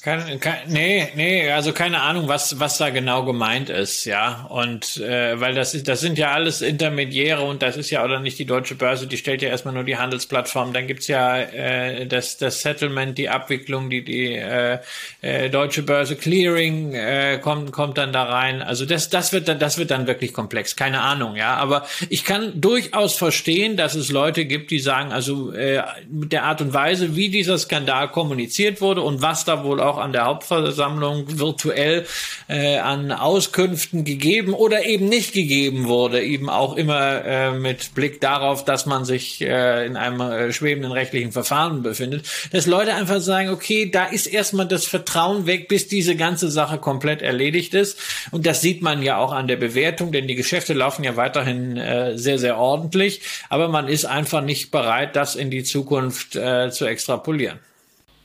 Kein, kein, nee, nee, also keine Ahnung, was, was da genau gemeint ist, ja. Und äh, weil das ist, das sind ja alles Intermediäre und das ist ja oder nicht die deutsche Börse, die stellt ja erstmal nur die Handelsplattform. Dann gibt's ja äh, das, das Settlement, die Abwicklung, die, die äh, äh, deutsche Börse Clearing äh, kommt, kommt dann da rein. Also das, das wird dann, das wird dann wirklich komplex. Keine Ahnung, ja. Aber ich kann durchaus verstehen, dass es Leute gibt, die sagen, also äh, mit der Art und Weise, wie dieser Skandal kommuniziert wurde und was da wohl auch an der Hauptversammlung virtuell äh, an Auskünften gegeben oder eben nicht gegeben wurde, eben auch immer äh, mit Blick darauf, dass man sich äh, in einem äh, schwebenden rechtlichen Verfahren befindet, dass Leute einfach sagen, okay, da ist erstmal das Vertrauen weg, bis diese ganze Sache komplett erledigt ist. Und das sieht man ja auch an der Bewertung, denn die Geschäfte laufen ja weiterhin äh, sehr, sehr ordentlich, aber man ist einfach nicht bereit, das in die Zukunft äh, zu extrapolieren.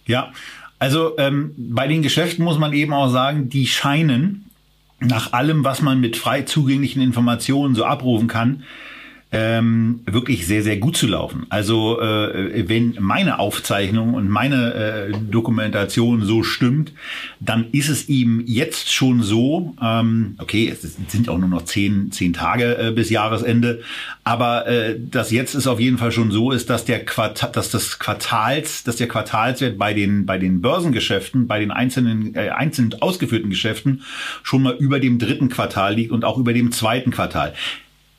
Ja, also ähm, bei den Geschäften muss man eben auch sagen, die scheinen nach allem, was man mit frei zugänglichen Informationen so abrufen kann, ähm, wirklich sehr, sehr gut zu laufen. Also äh, wenn meine Aufzeichnung und meine äh, Dokumentation so stimmt, dann ist es ihm jetzt schon so, ähm, okay, es sind auch nur noch zehn, zehn Tage äh, bis Jahresende, aber äh, das jetzt ist auf jeden Fall schon so ist, dass der Quartal, dass das Quartals, dass der Quartalswert bei den bei den Börsengeschäften, bei den einzelnen äh, einzeln ausgeführten Geschäften schon mal über dem dritten Quartal liegt und auch über dem zweiten Quartal.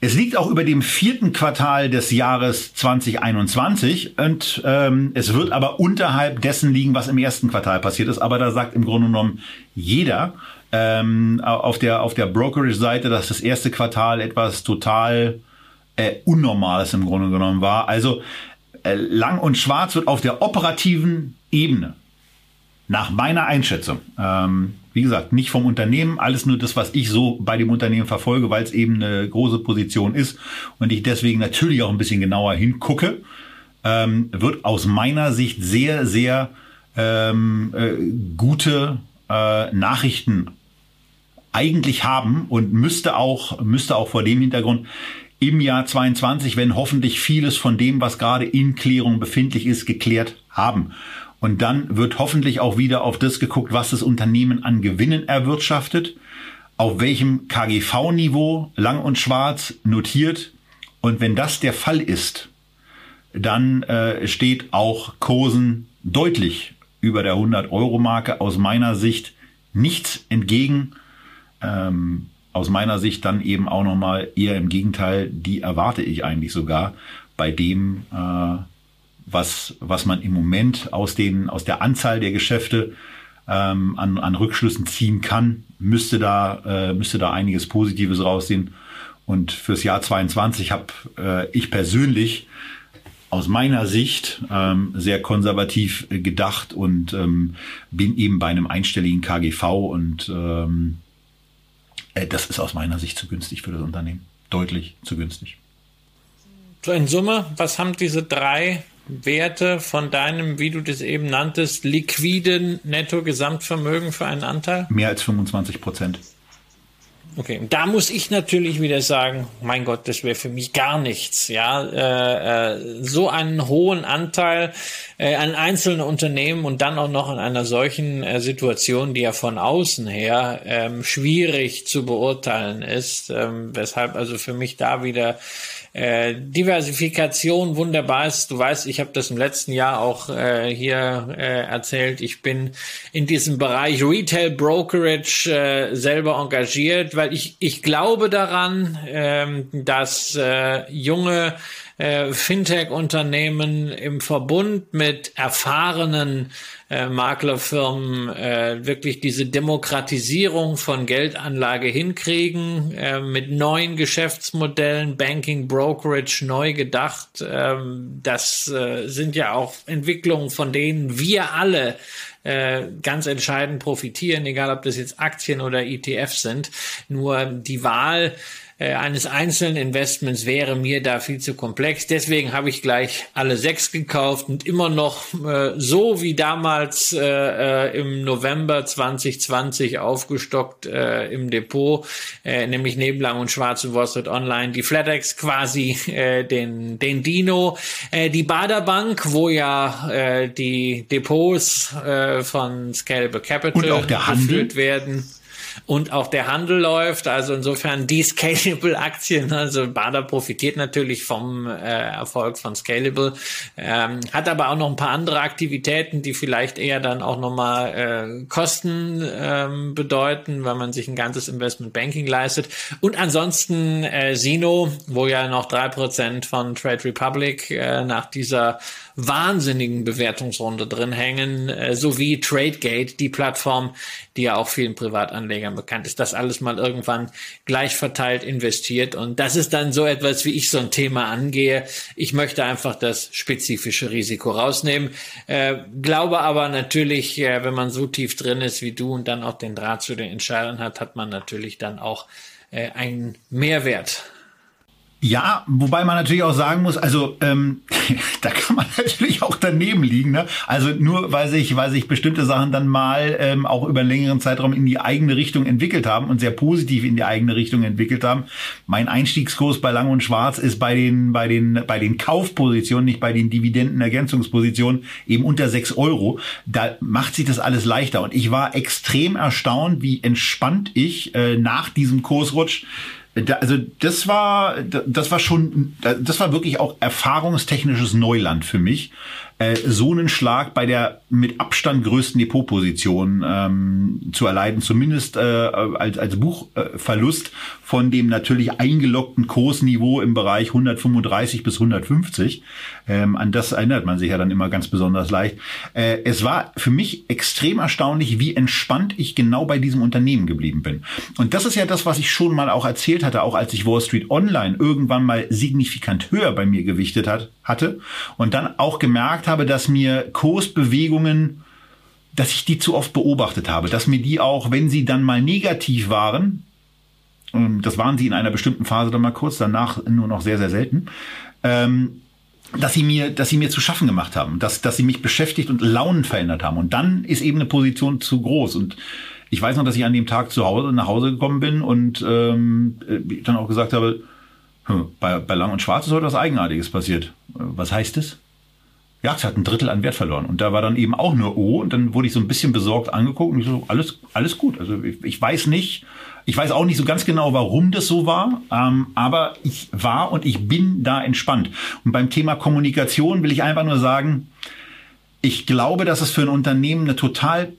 Es liegt auch über dem vierten Quartal des Jahres 2021 und ähm, es wird aber unterhalb dessen liegen, was im ersten Quartal passiert ist. Aber da sagt im Grunde genommen jeder ähm, auf der auf der Brokerage-Seite, dass das erste Quartal etwas total äh, Unnormales im Grunde genommen war. Also äh, lang und schwarz wird auf der operativen Ebene nach meiner Einschätzung ähm, wie gesagt, nicht vom Unternehmen, alles nur das, was ich so bei dem Unternehmen verfolge, weil es eben eine große Position ist und ich deswegen natürlich auch ein bisschen genauer hingucke, ähm, wird aus meiner Sicht sehr, sehr ähm, äh, gute äh, Nachrichten eigentlich haben und müsste auch, müsste auch vor dem Hintergrund im Jahr 22, wenn hoffentlich vieles von dem, was gerade in Klärung befindlich ist, geklärt haben. Und dann wird hoffentlich auch wieder auf das geguckt, was das Unternehmen an Gewinnen erwirtschaftet, auf welchem KGV-Niveau lang und schwarz notiert. Und wenn das der Fall ist, dann äh, steht auch Kursen deutlich über der 100-Euro-Marke aus meiner Sicht nichts entgegen. Ähm, aus meiner Sicht dann eben auch nochmal eher im Gegenteil, die erwarte ich eigentlich sogar bei dem, äh, was, was man im Moment aus, den, aus der Anzahl der Geschäfte ähm, an, an Rückschlüssen ziehen kann, müsste da, äh, müsste da einiges Positives raussehen. Und fürs Jahr 22 habe äh, ich persönlich aus meiner Sicht ähm, sehr konservativ gedacht und ähm, bin eben bei einem einstelligen KGV und ähm, äh, das ist aus meiner Sicht zu günstig für das Unternehmen. Deutlich zu günstig. So in Summe, was haben diese drei Werte von deinem, wie du das eben nanntest, liquiden Netto-Gesamtvermögen für einen Anteil? Mehr als 25 Prozent. Okay, da muss ich natürlich wieder sagen, mein Gott, das wäre für mich gar nichts. Ja, äh, äh, so einen hohen Anteil äh, an einzelnen Unternehmen und dann auch noch in einer solchen äh, Situation, die ja von außen her ähm, schwierig zu beurteilen ist, ähm, weshalb also für mich da wieder äh, Diversifikation wunderbar ist. Du weißt, ich habe das im letzten Jahr auch äh, hier äh, erzählt. Ich bin in diesem Bereich Retail Brokerage äh, selber engagiert, weil ich, ich glaube daran, ähm, dass äh, junge äh, Fintech-Unternehmen im Verbund mit erfahrenen äh, Maklerfirmen äh, wirklich diese Demokratisierung von Geldanlage hinkriegen, äh, mit neuen Geschäftsmodellen, Banking, Brokerage neu gedacht. Ähm, das äh, sind ja auch Entwicklungen, von denen wir alle äh, ganz entscheidend profitieren, egal ob das jetzt Aktien oder ETFs sind. Nur die Wahl äh, eines einzelnen Investments wäre mir da viel zu komplex. Deswegen habe ich gleich alle sechs gekauft und immer noch äh, so wie damals äh, äh im November 2020 aufgestockt äh, im Depot, äh, nämlich neben Lang und Schwarz und Wall Street Online, die FlatEx quasi, äh, den, den Dino, äh, die Baderbank, wo ja äh, die Depots äh, von Scalable Capital und auch der Handel. werden und auch der Handel läuft. Also insofern die Scalable-Aktien. Also Bader profitiert natürlich vom äh, Erfolg von Scalable, ähm, hat aber auch noch ein paar andere Aktivitäten, die vielleicht eher dann auch nochmal äh, Kosten ähm, bedeuten, weil man sich ein ganzes Investment Banking leistet. Und ansonsten äh, Sino, wo ja noch drei Prozent von Trade Republic äh, nach dieser wahnsinnigen Bewertungsrunde drin hängen, äh, sowie TradeGate, die Plattform, die ja auch vielen Privatanlegern bekannt ist. Das alles mal irgendwann gleich verteilt investiert. Und das ist dann so etwas, wie ich so ein Thema angehe. Ich möchte einfach das spezifische Risiko rausnehmen. Äh, glaube aber natürlich, äh, wenn man so tief drin ist wie du und dann auch den Draht zu den Entscheidern hat, hat man natürlich dann auch äh, einen Mehrwert ja, wobei man natürlich auch sagen muss, also ähm, da kann man natürlich auch daneben liegen. Ne? Also nur weil sich, weil sich bestimmte Sachen dann mal ähm, auch über einen längeren Zeitraum in die eigene Richtung entwickelt haben und sehr positiv in die eigene Richtung entwickelt haben. Mein Einstiegskurs bei Lang und Schwarz ist bei den bei den bei den Kaufpositionen, nicht bei den Dividendenergänzungspositionen, eben unter sechs Euro. Da macht sich das alles leichter. Und ich war extrem erstaunt, wie entspannt ich äh, nach diesem Kursrutsch also das war, das war schon, das war wirklich auch erfahrungstechnisches Neuland für mich äh, so einen Schlag bei der mit Abstand größten Depotposition ähm, zu erleiden, zumindest äh, als, als Buchverlust von dem natürlich eingeloggten Kursniveau im Bereich 135 bis 150. Ähm, an das erinnert man sich ja dann immer ganz besonders leicht. Äh, es war für mich extrem erstaunlich, wie entspannt ich genau bei diesem Unternehmen geblieben bin. Und das ist ja das, was ich schon mal auch erzählt hatte, auch als ich Wall Street Online irgendwann mal signifikant höher bei mir gewichtet hat, hatte und dann auch gemerkt habe, dass mir Kursbewegungen, dass ich die zu oft beobachtet habe, dass mir die auch, wenn sie dann mal negativ waren, ähm, das waren sie in einer bestimmten Phase dann mal kurz, danach nur noch sehr, sehr selten, ähm, dass sie mir, dass sie mir zu schaffen gemacht haben, dass, dass sie mich beschäftigt und Launen verändert haben. Und dann ist eben eine Position zu groß. Und ich weiß noch, dass ich an dem Tag zu Hause, nach Hause gekommen bin und ähm, äh, dann auch gesagt habe, hm, bei, bei Lang und Schwarz ist heute was Eigenartiges passiert. Äh, was heißt es? Ja, es hat ein Drittel an Wert verloren. Und da war dann eben auch nur O. Und dann wurde ich so ein bisschen besorgt angeguckt und ich so, alles, alles gut. Also ich, ich weiß nicht, ich weiß auch nicht so ganz genau, warum das so war. Ähm, aber ich war und ich bin da entspannt. Und beim Thema Kommunikation will ich einfach nur sagen, ich glaube, dass es für ein Unternehmen eine total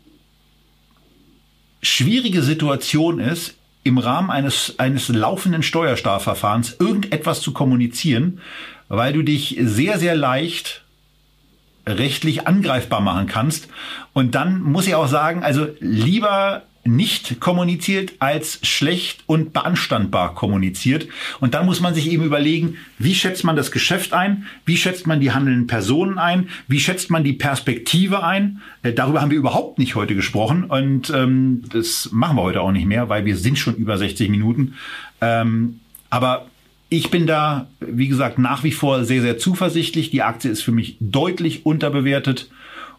schwierige Situation ist, im Rahmen eines, eines laufenden Steuerstrafverfahrens irgendetwas zu kommunizieren, weil du dich sehr, sehr leicht rechtlich angreifbar machen kannst. Und dann muss ich auch sagen, also lieber nicht kommuniziert als schlecht und beanstandbar kommuniziert. Und dann muss man sich eben überlegen, wie schätzt man das Geschäft ein? Wie schätzt man die handelnden Personen ein? Wie schätzt man die Perspektive ein? Äh, darüber haben wir überhaupt nicht heute gesprochen. Und ähm, das machen wir heute auch nicht mehr, weil wir sind schon über 60 Minuten. Ähm, aber ich bin da, wie gesagt, nach wie vor sehr, sehr zuversichtlich. Die Aktie ist für mich deutlich unterbewertet.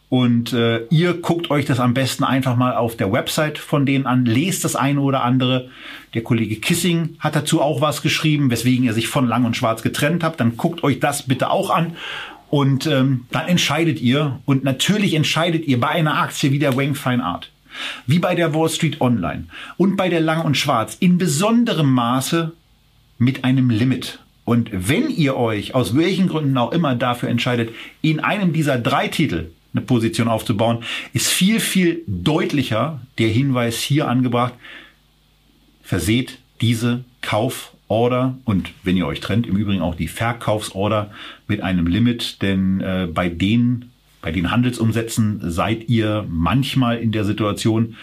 Und äh, ihr guckt euch das am besten einfach mal auf der Website von denen an, lest das eine oder andere. Der Kollege Kissing hat dazu auch was geschrieben, weswegen er sich von Lang und Schwarz getrennt hat. Dann guckt euch das bitte auch an. Und ähm, dann entscheidet ihr. Und natürlich entscheidet ihr bei einer Aktie wie der Wang Fine Art, wie bei der Wall Street Online und bei der Lang und Schwarz in besonderem Maße mit einem Limit. Und wenn ihr euch aus welchen Gründen auch immer dafür entscheidet, in einem dieser drei Titel eine Position aufzubauen, ist viel, viel deutlicher der Hinweis hier angebracht, verseht diese Kauforder und wenn ihr euch trennt, im Übrigen auch die Verkaufsorder mit einem Limit, denn äh, bei den, bei den Handelsumsätzen seid ihr manchmal in der Situation,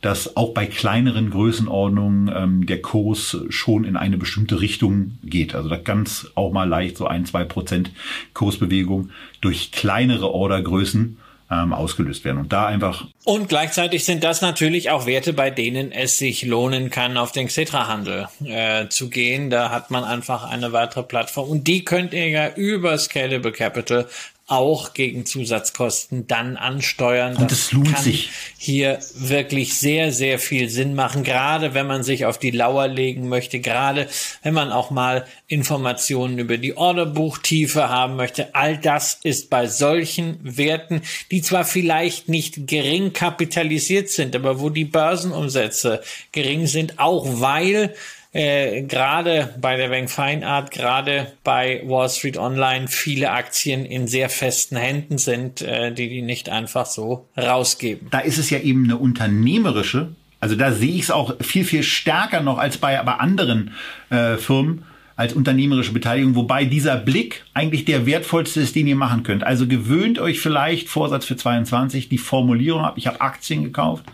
dass auch bei kleineren Größenordnungen ähm, der Kurs schon in eine bestimmte Richtung geht. Also da kann auch mal leicht so ein, zwei Prozent Kursbewegung durch kleinere Ordergrößen ähm, ausgelöst werden. Und da einfach. Und gleichzeitig sind das natürlich auch Werte, bei denen es sich lohnen kann, auf den Xetra-Handel äh, zu gehen. Da hat man einfach eine weitere Plattform. Und die könnt ihr ja über Scalable Capital auch gegen Zusatzkosten dann ansteuern. Und das, das lohnt sich. Hier wirklich sehr, sehr viel Sinn machen, gerade wenn man sich auf die Lauer legen möchte, gerade wenn man auch mal Informationen über die Orderbuchtiefe haben möchte. All das ist bei solchen Werten, die zwar vielleicht nicht gering kapitalisiert sind, aber wo die Börsenumsätze gering sind, auch weil äh, gerade bei der Wang Fine Art, gerade bei Wall Street Online viele Aktien in sehr festen Händen sind, äh, die die nicht einfach so rausgeben. Da ist es ja eben eine unternehmerische, also da sehe ich es auch viel, viel stärker noch als bei, bei anderen äh, Firmen als unternehmerische Beteiligung, wobei dieser Blick eigentlich der wertvollste ist, den ihr machen könnt. Also gewöhnt euch vielleicht, Vorsatz für 22, die Formulierung ab, ich habe Aktien gekauft,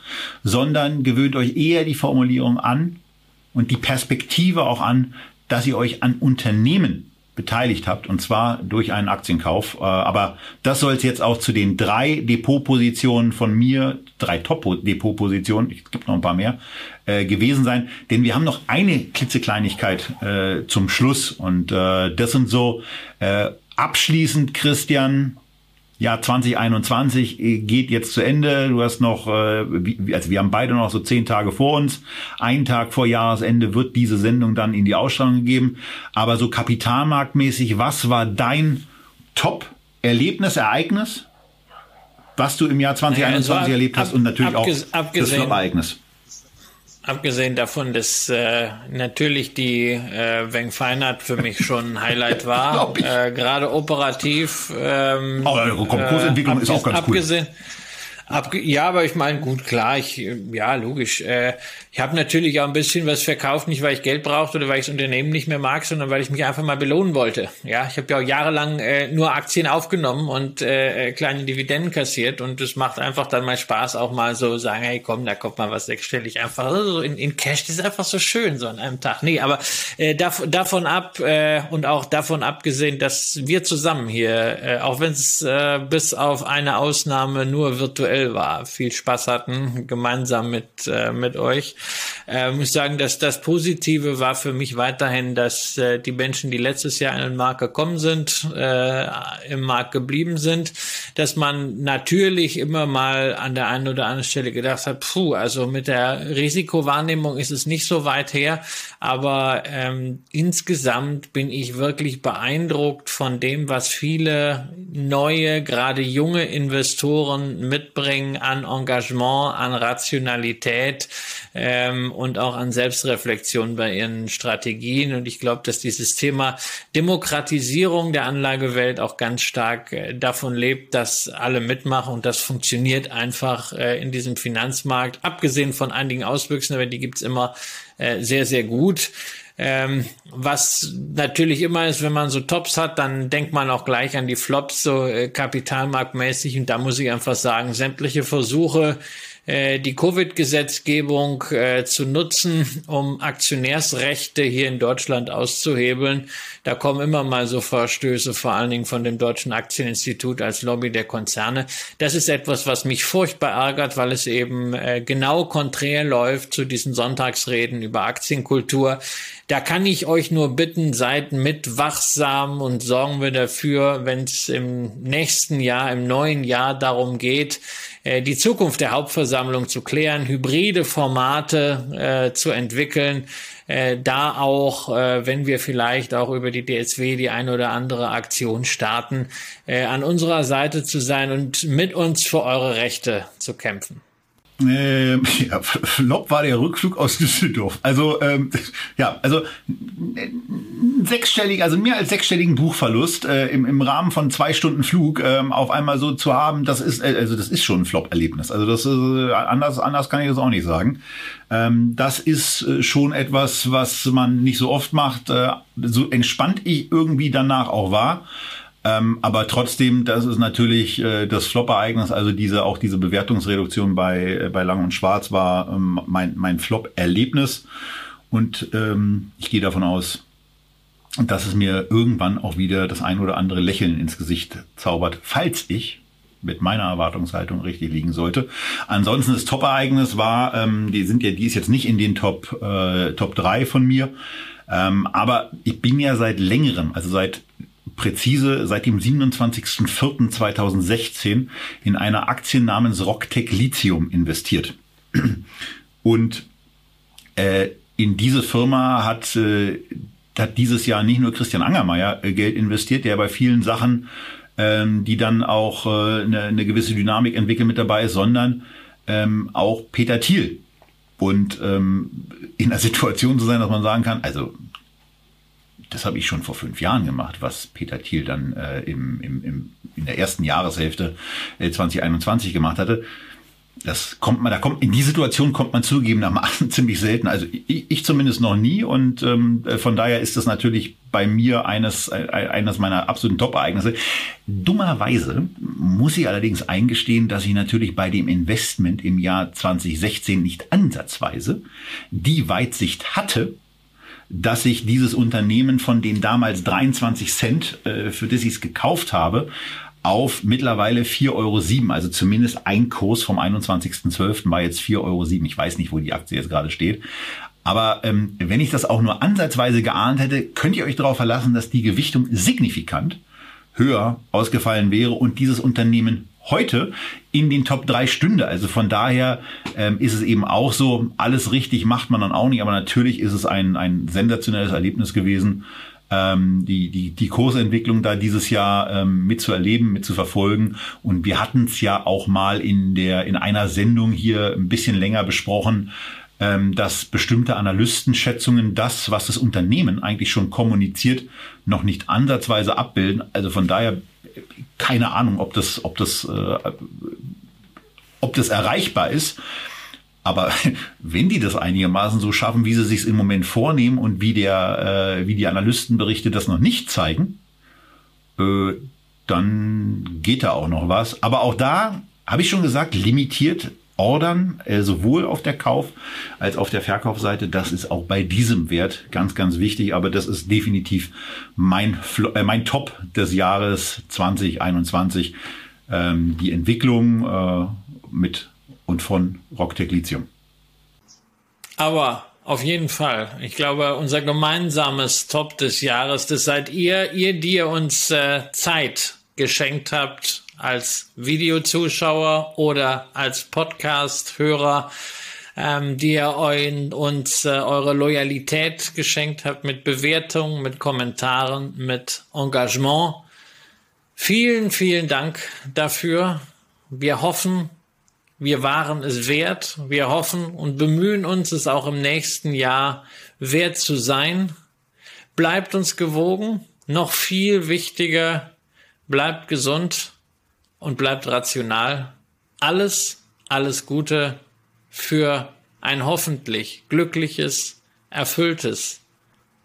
sondern gewöhnt euch eher die Formulierung an, und die Perspektive auch an, dass ihr euch an Unternehmen beteiligt habt und zwar durch einen Aktienkauf. Äh, aber das soll es jetzt auch zu den drei Depotpositionen von mir, drei Top-Depotpositionen, es gibt noch ein paar mehr, äh, gewesen sein. Denn wir haben noch eine klitzekleinigkeit äh, zum Schluss und äh, das sind so äh, abschließend, Christian, Jahr 2021 äh, geht jetzt zu Ende. Du hast noch, äh, also wir haben beide noch so zehn Tage vor uns. Ein Tag vor Jahresende wird diese Sendung dann in die Ausstrahlung gegeben. Aber so kapitalmarktmäßig, was war dein Top-Erlebnis, Ereignis, was du im Jahr 2021 ja, erlebt hast und natürlich auch das Flop-Ereignis? Abgesehen davon, dass äh, natürlich die äh, Weng Feinert für mich schon ein Highlight war, äh, gerade operativ. Ähm, Aber Kursentwicklung äh, ist auch ganz abgesehen, cool. Abge ja, aber ich meine, gut, klar, ich, ja, logisch. Äh, ich habe natürlich auch ein bisschen was verkauft, nicht weil ich Geld brauchte oder weil ich das Unternehmen nicht mehr mag, sondern weil ich mich einfach mal belohnen wollte. Ja, ich habe ja auch jahrelang äh, nur Aktien aufgenommen und äh, kleine Dividenden kassiert und es macht einfach dann mal Spaß, auch mal so sagen, hey, komm, da kommt mal was sechsstellig einfach so in, in Cash. Das ist einfach so schön so an einem Tag. Nee, aber äh, dav davon ab äh, und auch davon abgesehen, dass wir zusammen hier, äh, auch wenn es äh, bis auf eine Ausnahme nur virtuell virtuell war, viel Spaß hatten, gemeinsam mit, äh, mit euch. Äh, muss sagen, dass das Positive war für mich weiterhin, dass äh, die Menschen, die letztes Jahr in den Markt gekommen sind, äh, im Markt geblieben sind, dass man natürlich immer mal an der einen oder anderen Stelle gedacht hat, puh, also mit der Risikowahrnehmung ist es nicht so weit her, aber ähm, insgesamt bin ich wirklich beeindruckt von dem, was viele neue, gerade junge Investoren mitbringen mitbringen an Engagement, an Rationalität ähm, und auch an Selbstreflexion bei ihren Strategien. Und ich glaube, dass dieses Thema Demokratisierung der Anlagewelt auch ganz stark äh, davon lebt, dass alle mitmachen und das funktioniert einfach äh, in diesem Finanzmarkt, abgesehen von einigen Auswüchsen, aber die gibt's immer äh, sehr, sehr gut. Ähm, was natürlich immer ist, wenn man so Tops hat, dann denkt man auch gleich an die Flops, so äh, kapitalmarktmäßig. Und da muss ich einfach sagen, sämtliche Versuche, äh, die Covid-Gesetzgebung äh, zu nutzen, um Aktionärsrechte hier in Deutschland auszuhebeln. Da kommen immer mal so Vorstöße, vor allen Dingen von dem Deutschen Aktieninstitut als Lobby der Konzerne. Das ist etwas, was mich furchtbar ärgert, weil es eben äh, genau konträr läuft zu diesen Sonntagsreden über Aktienkultur. Da kann ich euch nur bitten, seid mit wachsam und sorgen wir dafür, wenn es im nächsten Jahr, im neuen Jahr darum geht, die Zukunft der Hauptversammlung zu klären, hybride Formate äh, zu entwickeln, äh, da auch, äh, wenn wir vielleicht auch über die DSW die eine oder andere Aktion starten, äh, an unserer Seite zu sein und mit uns für eure Rechte zu kämpfen. Ähm, ja, Flop war der Rückflug aus Düsseldorf. Also ähm, ja, also sechsstellig, also mehr als sechsstelligen Buchverlust äh, im, im Rahmen von zwei Stunden Flug ähm, auf einmal so zu haben, das ist äh, also das ist schon ein Flop-Erlebnis. Also das ist äh, anders anders kann ich das auch nicht sagen. Ähm, das ist äh, schon etwas, was man nicht so oft macht. Äh, so entspannt ich irgendwie danach auch war. Ähm, aber trotzdem, das ist natürlich äh, das Flop-Ereignis, also diese auch diese Bewertungsreduktion bei, äh, bei Lang und Schwarz war ähm, mein, mein Flop-Erlebnis. Und ähm, ich gehe davon aus, dass es mir irgendwann auch wieder das ein oder andere Lächeln ins Gesicht zaubert, falls ich mit meiner Erwartungshaltung richtig liegen sollte. Ansonsten das Top-Ereignis war, ähm, die sind ja, die ist jetzt nicht in den Top äh, Top 3 von mir, ähm, aber ich bin ja seit längerem, also seit präzise seit dem 27.04.2016 in einer Aktie namens Rocktech Lithium investiert. Und äh, in diese Firma hat, äh, hat dieses Jahr nicht nur Christian Angermeier äh, Geld investiert, der bei vielen Sachen, ähm, die dann auch äh, eine, eine gewisse Dynamik entwickeln mit dabei ist, sondern ähm, auch Peter Thiel. Und ähm, in der Situation zu sein, dass man sagen kann, also das habe ich schon vor fünf Jahren gemacht, was Peter Thiel dann äh, im, im, im, in der ersten Jahreshälfte äh, 2021 gemacht hatte. Das kommt man, da kommt in die Situation kommt man zugegebenermaßen ziemlich selten. Also ich, ich zumindest noch nie und ähm, von daher ist das natürlich bei mir eines äh, eines meiner absoluten Top-Ereignisse. Dummerweise muss ich allerdings eingestehen, dass ich natürlich bei dem Investment im Jahr 2016 nicht ansatzweise die Weitsicht hatte, dass ich dieses Unternehmen von den damals 23 Cent, äh, für das ich es gekauft habe, auf mittlerweile 4,07 Euro, also zumindest ein Kurs vom 21.12. war jetzt 4,07 Euro. Ich weiß nicht, wo die Aktie jetzt gerade steht. Aber ähm, wenn ich das auch nur ansatzweise geahnt hätte, könnt ihr euch darauf verlassen, dass die Gewichtung signifikant höher ausgefallen wäre und dieses Unternehmen heute in den Top 3 stünde. Also von daher ähm, ist es eben auch so, alles richtig macht man dann auch nicht, aber natürlich ist es ein, ein sensationelles Erlebnis gewesen, ähm, die, die, die Kursentwicklung da dieses Jahr ähm, mitzuerleben, mitzuverfolgen. Und wir hatten es ja auch mal in der in einer Sendung hier ein bisschen länger besprochen, ähm, dass bestimmte Analystenschätzungen das, was das Unternehmen eigentlich schon kommuniziert, noch nicht ansatzweise abbilden. Also von daher keine Ahnung, ob das, ob das, äh, ob das erreichbar ist. Aber wenn die das einigermaßen so schaffen, wie sie sich im Moment vornehmen und wie der, äh, wie die Analystenberichte das noch nicht zeigen, äh, dann geht da auch noch was. Aber auch da habe ich schon gesagt, limitiert ordern, äh, sowohl auf der Kauf- als auf der Verkaufsseite. Das ist auch bei diesem Wert ganz, ganz wichtig. Aber das ist definitiv mein, äh, mein Top des Jahres 2021. Ähm, die Entwicklung äh, mit und von Rocktech Lithium. Aber auf jeden Fall. Ich glaube, unser gemeinsames Top des Jahres, das seid ihr, ihr, die ihr uns äh, Zeit geschenkt habt, als Videozuschauer oder als Podcast-Hörer, ähm, die ihr euren, uns äh, eure Loyalität geschenkt habt mit Bewertungen, mit Kommentaren, mit Engagement. Vielen, vielen Dank dafür. Wir hoffen, wir waren es wert. Wir hoffen und bemühen uns, es auch im nächsten Jahr wert zu sein. Bleibt uns gewogen. Noch viel wichtiger, bleibt gesund und bleibt rational. Alles, alles Gute für ein hoffentlich glückliches, erfülltes,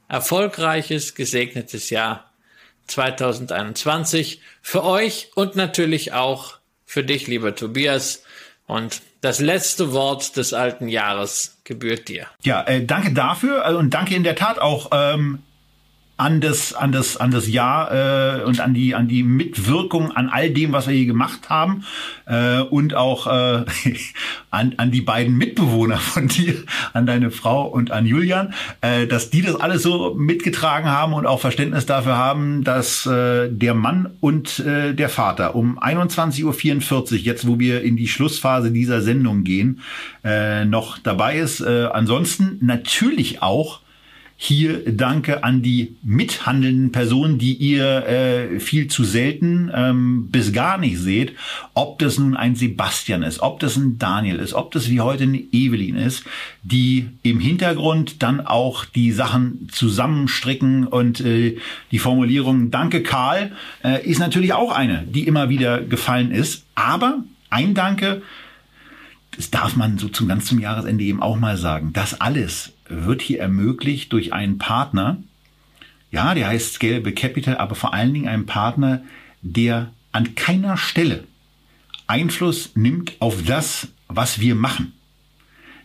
erfolgreiches, gesegnetes Jahr 2021 für euch und natürlich auch für dich, lieber Tobias. Und das letzte Wort des alten Jahres gebührt dir. Ja, äh, danke dafür äh, und danke in der Tat auch ähm, an das, an das, an das Jahr äh, und an die, an die Mitwirkung an all dem, was wir hier gemacht haben äh, und auch äh, an, an die beiden Mitbewohner von dir, an deine Frau und an Julian, äh, dass die das alles so mitgetragen haben und auch Verständnis dafür haben, dass äh, der Mann und äh, der Vater um 21.44 Uhr, jetzt wo wir in die Schlussphase dieser Sendung gehen, äh, noch dabei ist. Äh, ansonsten natürlich auch hier Danke an die mithandelnden Personen, die ihr äh, viel zu selten ähm, bis gar nicht seht. Ob das nun ein Sebastian ist, ob das ein Daniel ist, ob das wie heute eine Evelyn ist, die im Hintergrund dann auch die Sachen zusammenstricken und äh, die Formulierung Danke Karl äh, ist natürlich auch eine, die immer wieder gefallen ist. Aber ein Danke, das darf man so zum ganz zum Jahresende eben auch mal sagen. Das alles wird hier ermöglicht durch einen Partner, ja, der heißt Scalable Capital, aber vor allen Dingen einen Partner, der an keiner Stelle Einfluss nimmt auf das, was wir machen.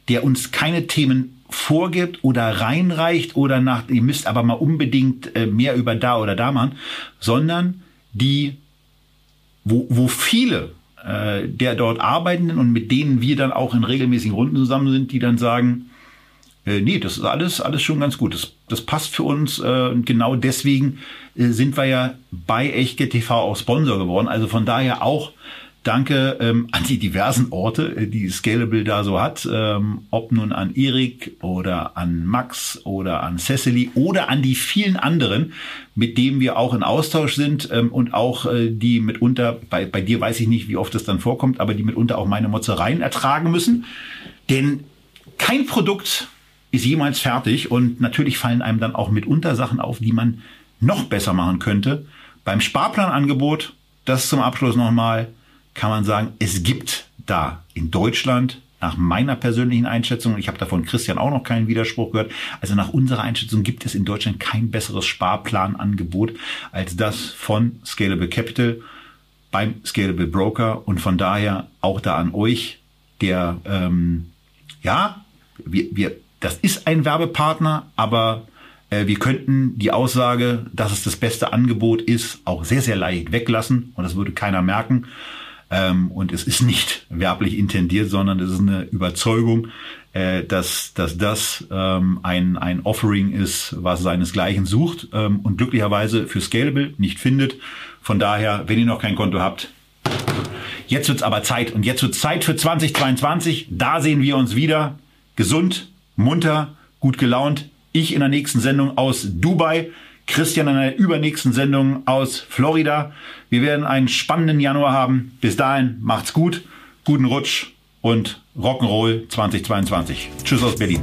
Der uns keine Themen vorgibt oder reinreicht oder nach, ihr müsst aber mal unbedingt äh, mehr über da oder da machen, sondern die, wo, wo viele äh, der dort Arbeitenden und mit denen wir dann auch in regelmäßigen Runden zusammen sind, die dann sagen, äh, nee, das ist alles, alles schon ganz gut. Das, das passt für uns äh, und genau deswegen äh, sind wir ja bei Echtgeld TV auch Sponsor geworden. Also von daher auch Danke ähm, an die diversen Orte, äh, die Scalable da so hat. Ähm, ob nun an Erik oder an Max oder an Cecily oder an die vielen anderen, mit denen wir auch in Austausch sind ähm, und auch äh, die mitunter, bei, bei dir weiß ich nicht, wie oft das dann vorkommt, aber die mitunter auch meine Motzereien ertragen müssen. Denn kein Produkt ist jemals fertig und natürlich fallen einem dann auch mitunter Sachen auf, die man noch besser machen könnte. Beim Sparplanangebot, das zum Abschluss nochmal, kann man sagen, es gibt da in Deutschland nach meiner persönlichen Einschätzung, ich habe davon Christian auch noch keinen Widerspruch gehört, also nach unserer Einschätzung gibt es in Deutschland kein besseres Sparplanangebot als das von Scalable Capital beim Scalable Broker und von daher auch da an euch, der ähm, ja, wir, wir das ist ein Werbepartner, aber äh, wir könnten die Aussage, dass es das beste Angebot ist, auch sehr, sehr leicht weglassen und das würde keiner merken. Ähm, und es ist nicht werblich intendiert, sondern es ist eine Überzeugung, äh, dass, dass das ähm, ein, ein Offering ist, was seinesgleichen sucht ähm, und glücklicherweise für Scalable nicht findet. Von daher, wenn ihr noch kein Konto habt, jetzt wird's aber Zeit und jetzt wird Zeit für 2022. Da sehen wir uns wieder. Gesund, munter, gut gelaunt. Ich in der nächsten Sendung aus Dubai. Christian in der übernächsten Sendung aus Florida. Wir werden einen spannenden Januar haben. Bis dahin macht's gut, guten Rutsch und Rock'n'Roll 2022. Tschüss aus Berlin.